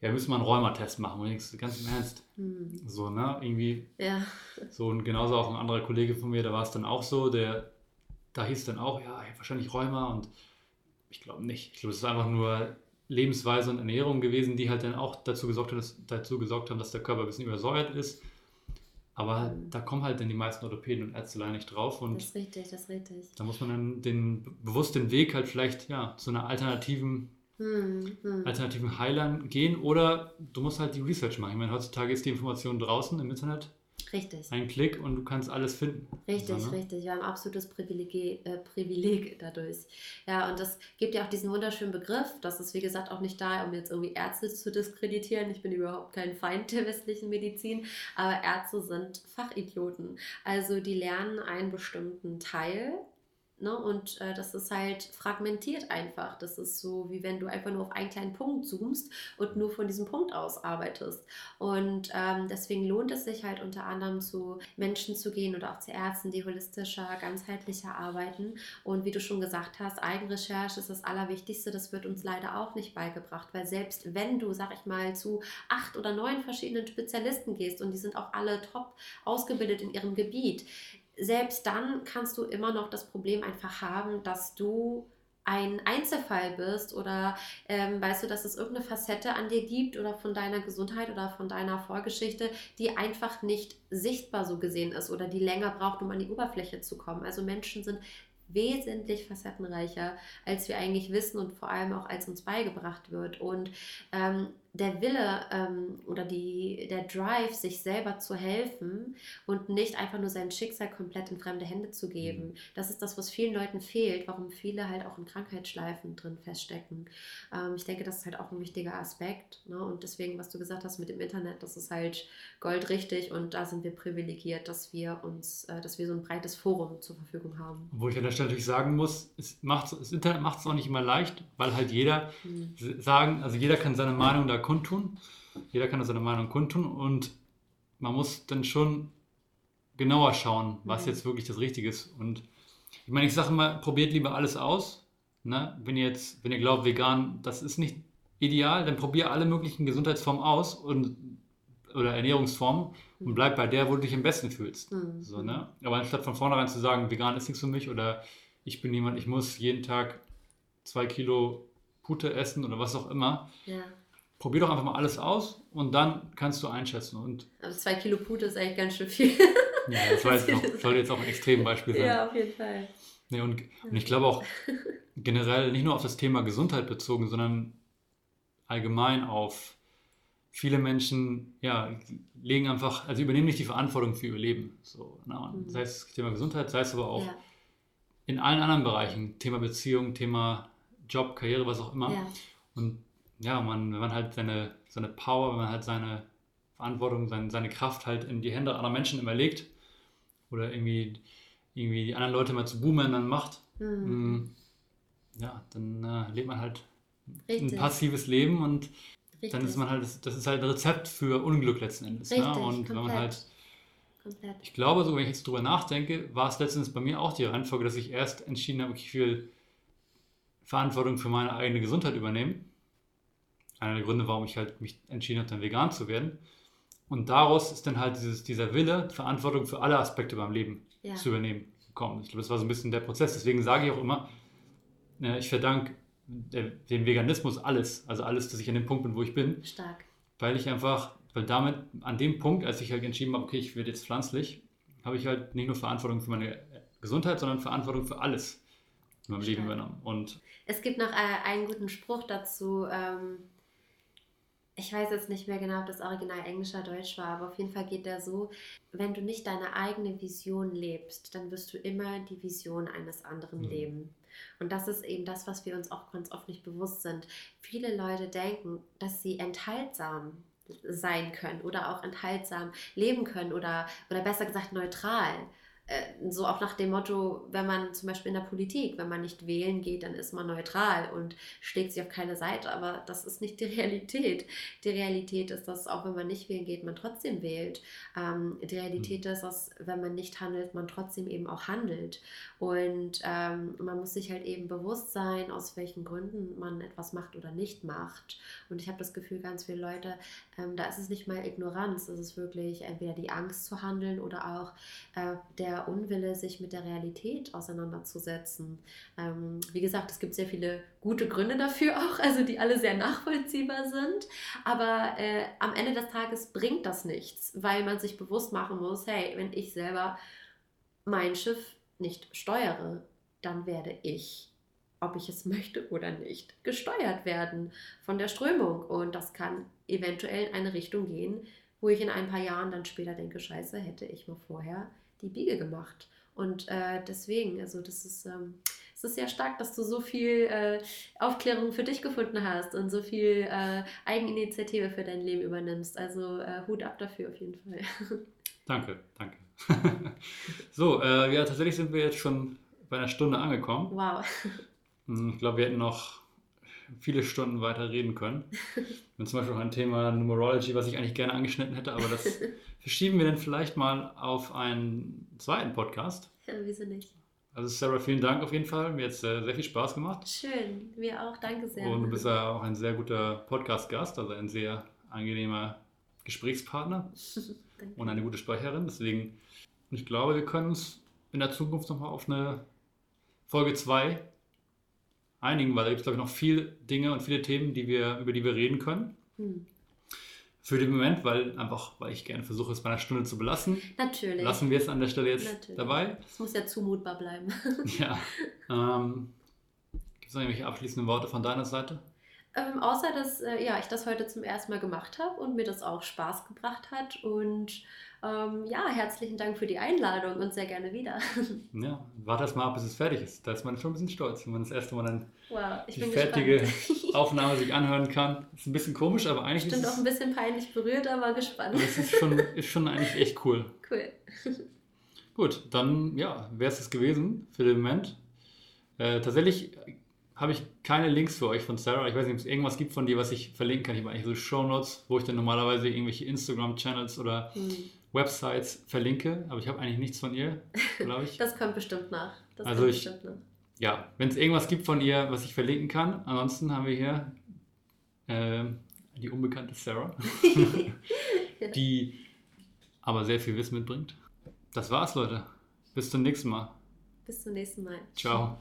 A: ja, müssen wir einen Rheumatest machen. Und ich denkst, ganz im Ernst. Hm. So, ne? Irgendwie.
B: Ja.
A: So, und genauso auch ein anderer Kollege von mir, da war es dann auch so, der da hieß dann auch, ja, wahrscheinlich Rheuma und ich glaube nicht. Ich glaube, es ist einfach nur Lebensweise und Ernährung gewesen, die halt dann auch dazu gesorgt, hat, dass, dazu gesorgt haben, dass der Körper ein bisschen übersäuert ist. Aber mhm. da kommen halt dann die meisten Orthopäden und Ärzte leider nicht drauf. Und
B: das ist richtig, das ist richtig.
A: Da muss man dann den, bewusst den Weg halt vielleicht ja, zu einer alternativen, hm, hm. alternativen Heilern gehen. Oder du musst halt die Research machen. Ich meine, heutzutage ist die Information draußen im Internet.
B: Richtig.
A: Ein Klick und du kannst alles finden.
B: Richtig, so, ne? richtig. Wir haben absolutes Privileg, äh, Privileg dadurch. Ja, und das gibt ja auch diesen wunderschönen Begriff. Das ist, wie gesagt, auch nicht da, um jetzt irgendwie Ärzte zu diskreditieren. Ich bin überhaupt kein Feind der westlichen Medizin, aber Ärzte sind Fachidioten. Also die lernen einen bestimmten Teil Ne? Und äh, das ist halt fragmentiert einfach. Das ist so, wie wenn du einfach nur auf einen kleinen Punkt zoomst und nur von diesem Punkt aus arbeitest. Und ähm, deswegen lohnt es sich halt unter anderem zu Menschen zu gehen oder auch zu Ärzten, die holistischer, ganzheitlicher arbeiten. Und wie du schon gesagt hast, Eigenrecherche ist das Allerwichtigste. Das wird uns leider auch nicht beigebracht, weil selbst wenn du, sag ich mal, zu acht oder neun verschiedenen Spezialisten gehst und die sind auch alle top ausgebildet in ihrem Gebiet, selbst dann kannst du immer noch das Problem einfach haben, dass du ein Einzelfall bist oder ähm, weißt du, dass es irgendeine Facette an dir gibt oder von deiner Gesundheit oder von deiner Vorgeschichte, die einfach nicht sichtbar so gesehen ist oder die länger braucht, um an die Oberfläche zu kommen. Also Menschen sind wesentlich facettenreicher, als wir eigentlich wissen und vor allem auch als uns beigebracht wird. Und ähm, der Wille ähm, oder die, der Drive, sich selber zu helfen und nicht einfach nur sein Schicksal komplett in fremde Hände zu geben. Mhm. Das ist das, was vielen Leuten fehlt, warum viele halt auch in Krankheitsschleifen drin feststecken. Ähm, ich denke, das ist halt auch ein wichtiger Aspekt. Ne? Und deswegen, was du gesagt hast mit dem Internet, das ist halt goldrichtig und da sind wir privilegiert, dass wir uns, äh, dass wir so ein breites Forum zur Verfügung haben.
A: Wo ich an der Stelle natürlich sagen muss, es macht, das Internet macht es auch nicht immer leicht, weil halt jeder mhm. sagen, also jeder kann seine Meinung da kundtun. Jeder kann da seine Meinung kundtun und man muss dann schon genauer schauen, was mhm. jetzt wirklich das Richtige ist. Und ich meine, ich sage immer, probiert lieber alles aus. Ne? Wenn ihr jetzt, wenn ihr glaubt, vegan, das ist nicht ideal, dann probiert alle möglichen Gesundheitsformen aus und oder Ernährungsformen und bleib bei der, wo du dich am besten fühlst. Mhm. So, ne? Aber anstatt von vornherein zu sagen, vegan ist nichts für mich oder ich bin jemand, ich muss jeden Tag zwei Kilo Pute essen oder was auch immer,
B: ja
A: probier doch einfach mal alles aus und dann kannst du einschätzen. Und
B: also zwei Kilo Pute ist eigentlich ganz schön viel.
A: ja, das war jetzt noch, sollte jetzt auch ein Extrembeispiel sein.
B: Ja, auf jeden Fall.
A: Nee, und, und ich glaube auch generell nicht nur auf das Thema Gesundheit bezogen, sondern allgemein auf viele Menschen, ja, legen einfach, also übernehmen nicht die Verantwortung für ihr Leben. So, na, mhm. Sei es Thema Gesundheit, sei es aber auch ja. in allen anderen Bereichen, Thema Beziehung, Thema Job, Karriere, was auch immer. Ja. Und ja, man, wenn man halt seine, seine Power, wenn man halt seine Verantwortung, seine, seine Kraft halt in die Hände anderer Menschen immer legt oder irgendwie, irgendwie die anderen Leute mal zu Boomern macht, mhm. Mm, ja, dann äh, lebt man halt Richtig. ein passives Leben und Richtig. dann ist man halt, das, ist halt ein Rezept für Unglück letzten Endes.
B: Ne? Richtig,
A: ne? Und
B: komplett. wenn man halt
A: Komplett. Ich glaube, so wenn ich jetzt drüber nachdenke, war es letztens bei mir auch die Reihenfolge, dass ich erst entschieden habe, ich will Verantwortung für meine eigene Gesundheit übernehmen einer der Gründe, warum ich halt mich entschieden habe, dann vegan zu werden. Und daraus ist dann halt dieses, dieser Wille, Verantwortung für alle Aspekte beim Leben ja. zu übernehmen gekommen. Ich glaube, das war so ein bisschen der Prozess. Deswegen sage ich auch immer, äh, ich verdanke dem Veganismus alles, also alles, dass ich an dem Punkt bin, wo ich bin.
B: Stark.
A: Weil ich einfach, weil damit an dem Punkt, als ich halt entschieden habe, okay, ich werde jetzt pflanzlich, habe ich halt nicht nur Verantwortung für meine Gesundheit, sondern Verantwortung für alles in meinem Stark. Leben übernommen. Und
B: es gibt noch äh, einen guten Spruch dazu. Ähm ich weiß jetzt nicht mehr genau, ob das Original Englisch oder Deutsch war, aber auf jeden Fall geht der so, wenn du nicht deine eigene Vision lebst, dann wirst du immer die Vision eines anderen mhm. leben. Und das ist eben das, was wir uns auch ganz oft nicht bewusst sind. Viele Leute denken, dass sie enthaltsam sein können oder auch enthaltsam leben können oder, oder besser gesagt neutral. Äh, so auch nach dem Motto, wenn man zum Beispiel in der Politik, wenn man nicht wählen geht, dann ist man neutral und schlägt sich auf keine Seite. Aber das ist nicht die Realität. Die Realität ist, dass auch wenn man nicht wählen geht, man trotzdem wählt. Ähm, die Realität mhm. ist, dass wenn man nicht handelt, man trotzdem eben auch handelt. Und ähm, man muss sich halt eben bewusst sein, aus welchen Gründen man etwas macht oder nicht macht. Und ich habe das Gefühl, ganz viele Leute ähm, da ist es nicht mal Ignoranz, es ist wirklich entweder die Angst zu handeln oder auch äh, der Unwille, sich mit der Realität auseinanderzusetzen. Ähm, wie gesagt, es gibt sehr viele gute Gründe dafür auch, also die alle sehr nachvollziehbar sind, aber äh, am Ende des Tages bringt das nichts, weil man sich bewusst machen muss, hey, wenn ich selber mein Schiff nicht steuere, dann werde ich ob ich es möchte oder nicht, gesteuert werden von der Strömung. Und das kann eventuell in eine Richtung gehen, wo ich in ein paar Jahren dann später denke, scheiße, hätte ich mal vorher die Biege gemacht. Und äh, deswegen, also das ist, ähm, es ist sehr stark, dass du so viel äh, Aufklärung für dich gefunden hast und so viel äh, Eigeninitiative für dein Leben übernimmst. Also äh, Hut ab dafür auf jeden Fall.
A: Danke, danke. so, äh, ja, tatsächlich sind wir jetzt schon bei einer Stunde angekommen.
B: Wow.
A: Hm, ich glaube, wir hätten noch viele Stunden weiter reden können. Und zum Beispiel auch ein Thema Numerology, was ich eigentlich gerne angeschnitten hätte, aber das verschieben wir dann vielleicht mal auf einen zweiten Podcast.
B: Ja, wieso nicht?
A: Also Sarah, vielen Dank auf jeden Fall. Mir hat es äh, sehr viel Spaß gemacht.
B: Schön, mir auch. Danke sehr.
A: Und du bist ja auch ein sehr guter Podcast-Gast, also ein sehr angenehmer Gesprächspartner und eine gute Sprecherin. Deswegen, ich glaube, wir können uns in der Zukunft nochmal auf eine Folge 2 einigen, weil da gibt es, glaube ich, noch viele Dinge und viele Themen, die wir, über die wir reden können. Hm. Für den Moment, weil einfach, weil ich gerne versuche, es bei einer Stunde zu belassen.
B: Natürlich.
A: Lassen wir es an der Stelle jetzt Natürlich. dabei.
B: Es muss ja zumutbar bleiben.
A: ja. Ähm, Gibt es noch irgendwelche abschließenden Worte von deiner Seite?
B: Ähm, außer, dass äh, ja, ich das heute zum ersten Mal gemacht habe und mir das auch Spaß gebracht hat. Und ähm, ja, herzlichen Dank für die Einladung und sehr gerne wieder.
A: Ja, warte erst mal ab, bis es fertig ist. Da ist man schon ein bisschen stolz, wenn man das erste Mal dann
B: wow,
A: die fertige Aufnahme sich anhören kann. Ist ein bisschen komisch, aber eigentlich
B: Stimmt
A: ist
B: es... auch ein bisschen peinlich berührt, aber gespannt.
A: Das ist schon, ist schon eigentlich echt cool.
B: Cool.
A: Gut, dann ja, wäre es das gewesen für den Moment. Äh, tatsächlich habe ich keine Links für euch von Sarah. Ich weiß nicht, ob es irgendwas gibt von dir, was ich verlinken kann. Ich habe eigentlich so Show Notes, wo ich dann normalerweise irgendwelche Instagram-Channels oder hm. Websites verlinke, aber ich habe eigentlich nichts von ihr, glaube ich.
B: das kommt bestimmt nach. Das
A: also ich, nach. ja, wenn es irgendwas gibt von ihr, was ich verlinken kann. Ansonsten haben wir hier äh, die unbekannte Sarah, die aber sehr viel Wissen mitbringt. Das war's, Leute. Bis zum nächsten Mal.
B: Bis zum nächsten Mal.
A: Ciao.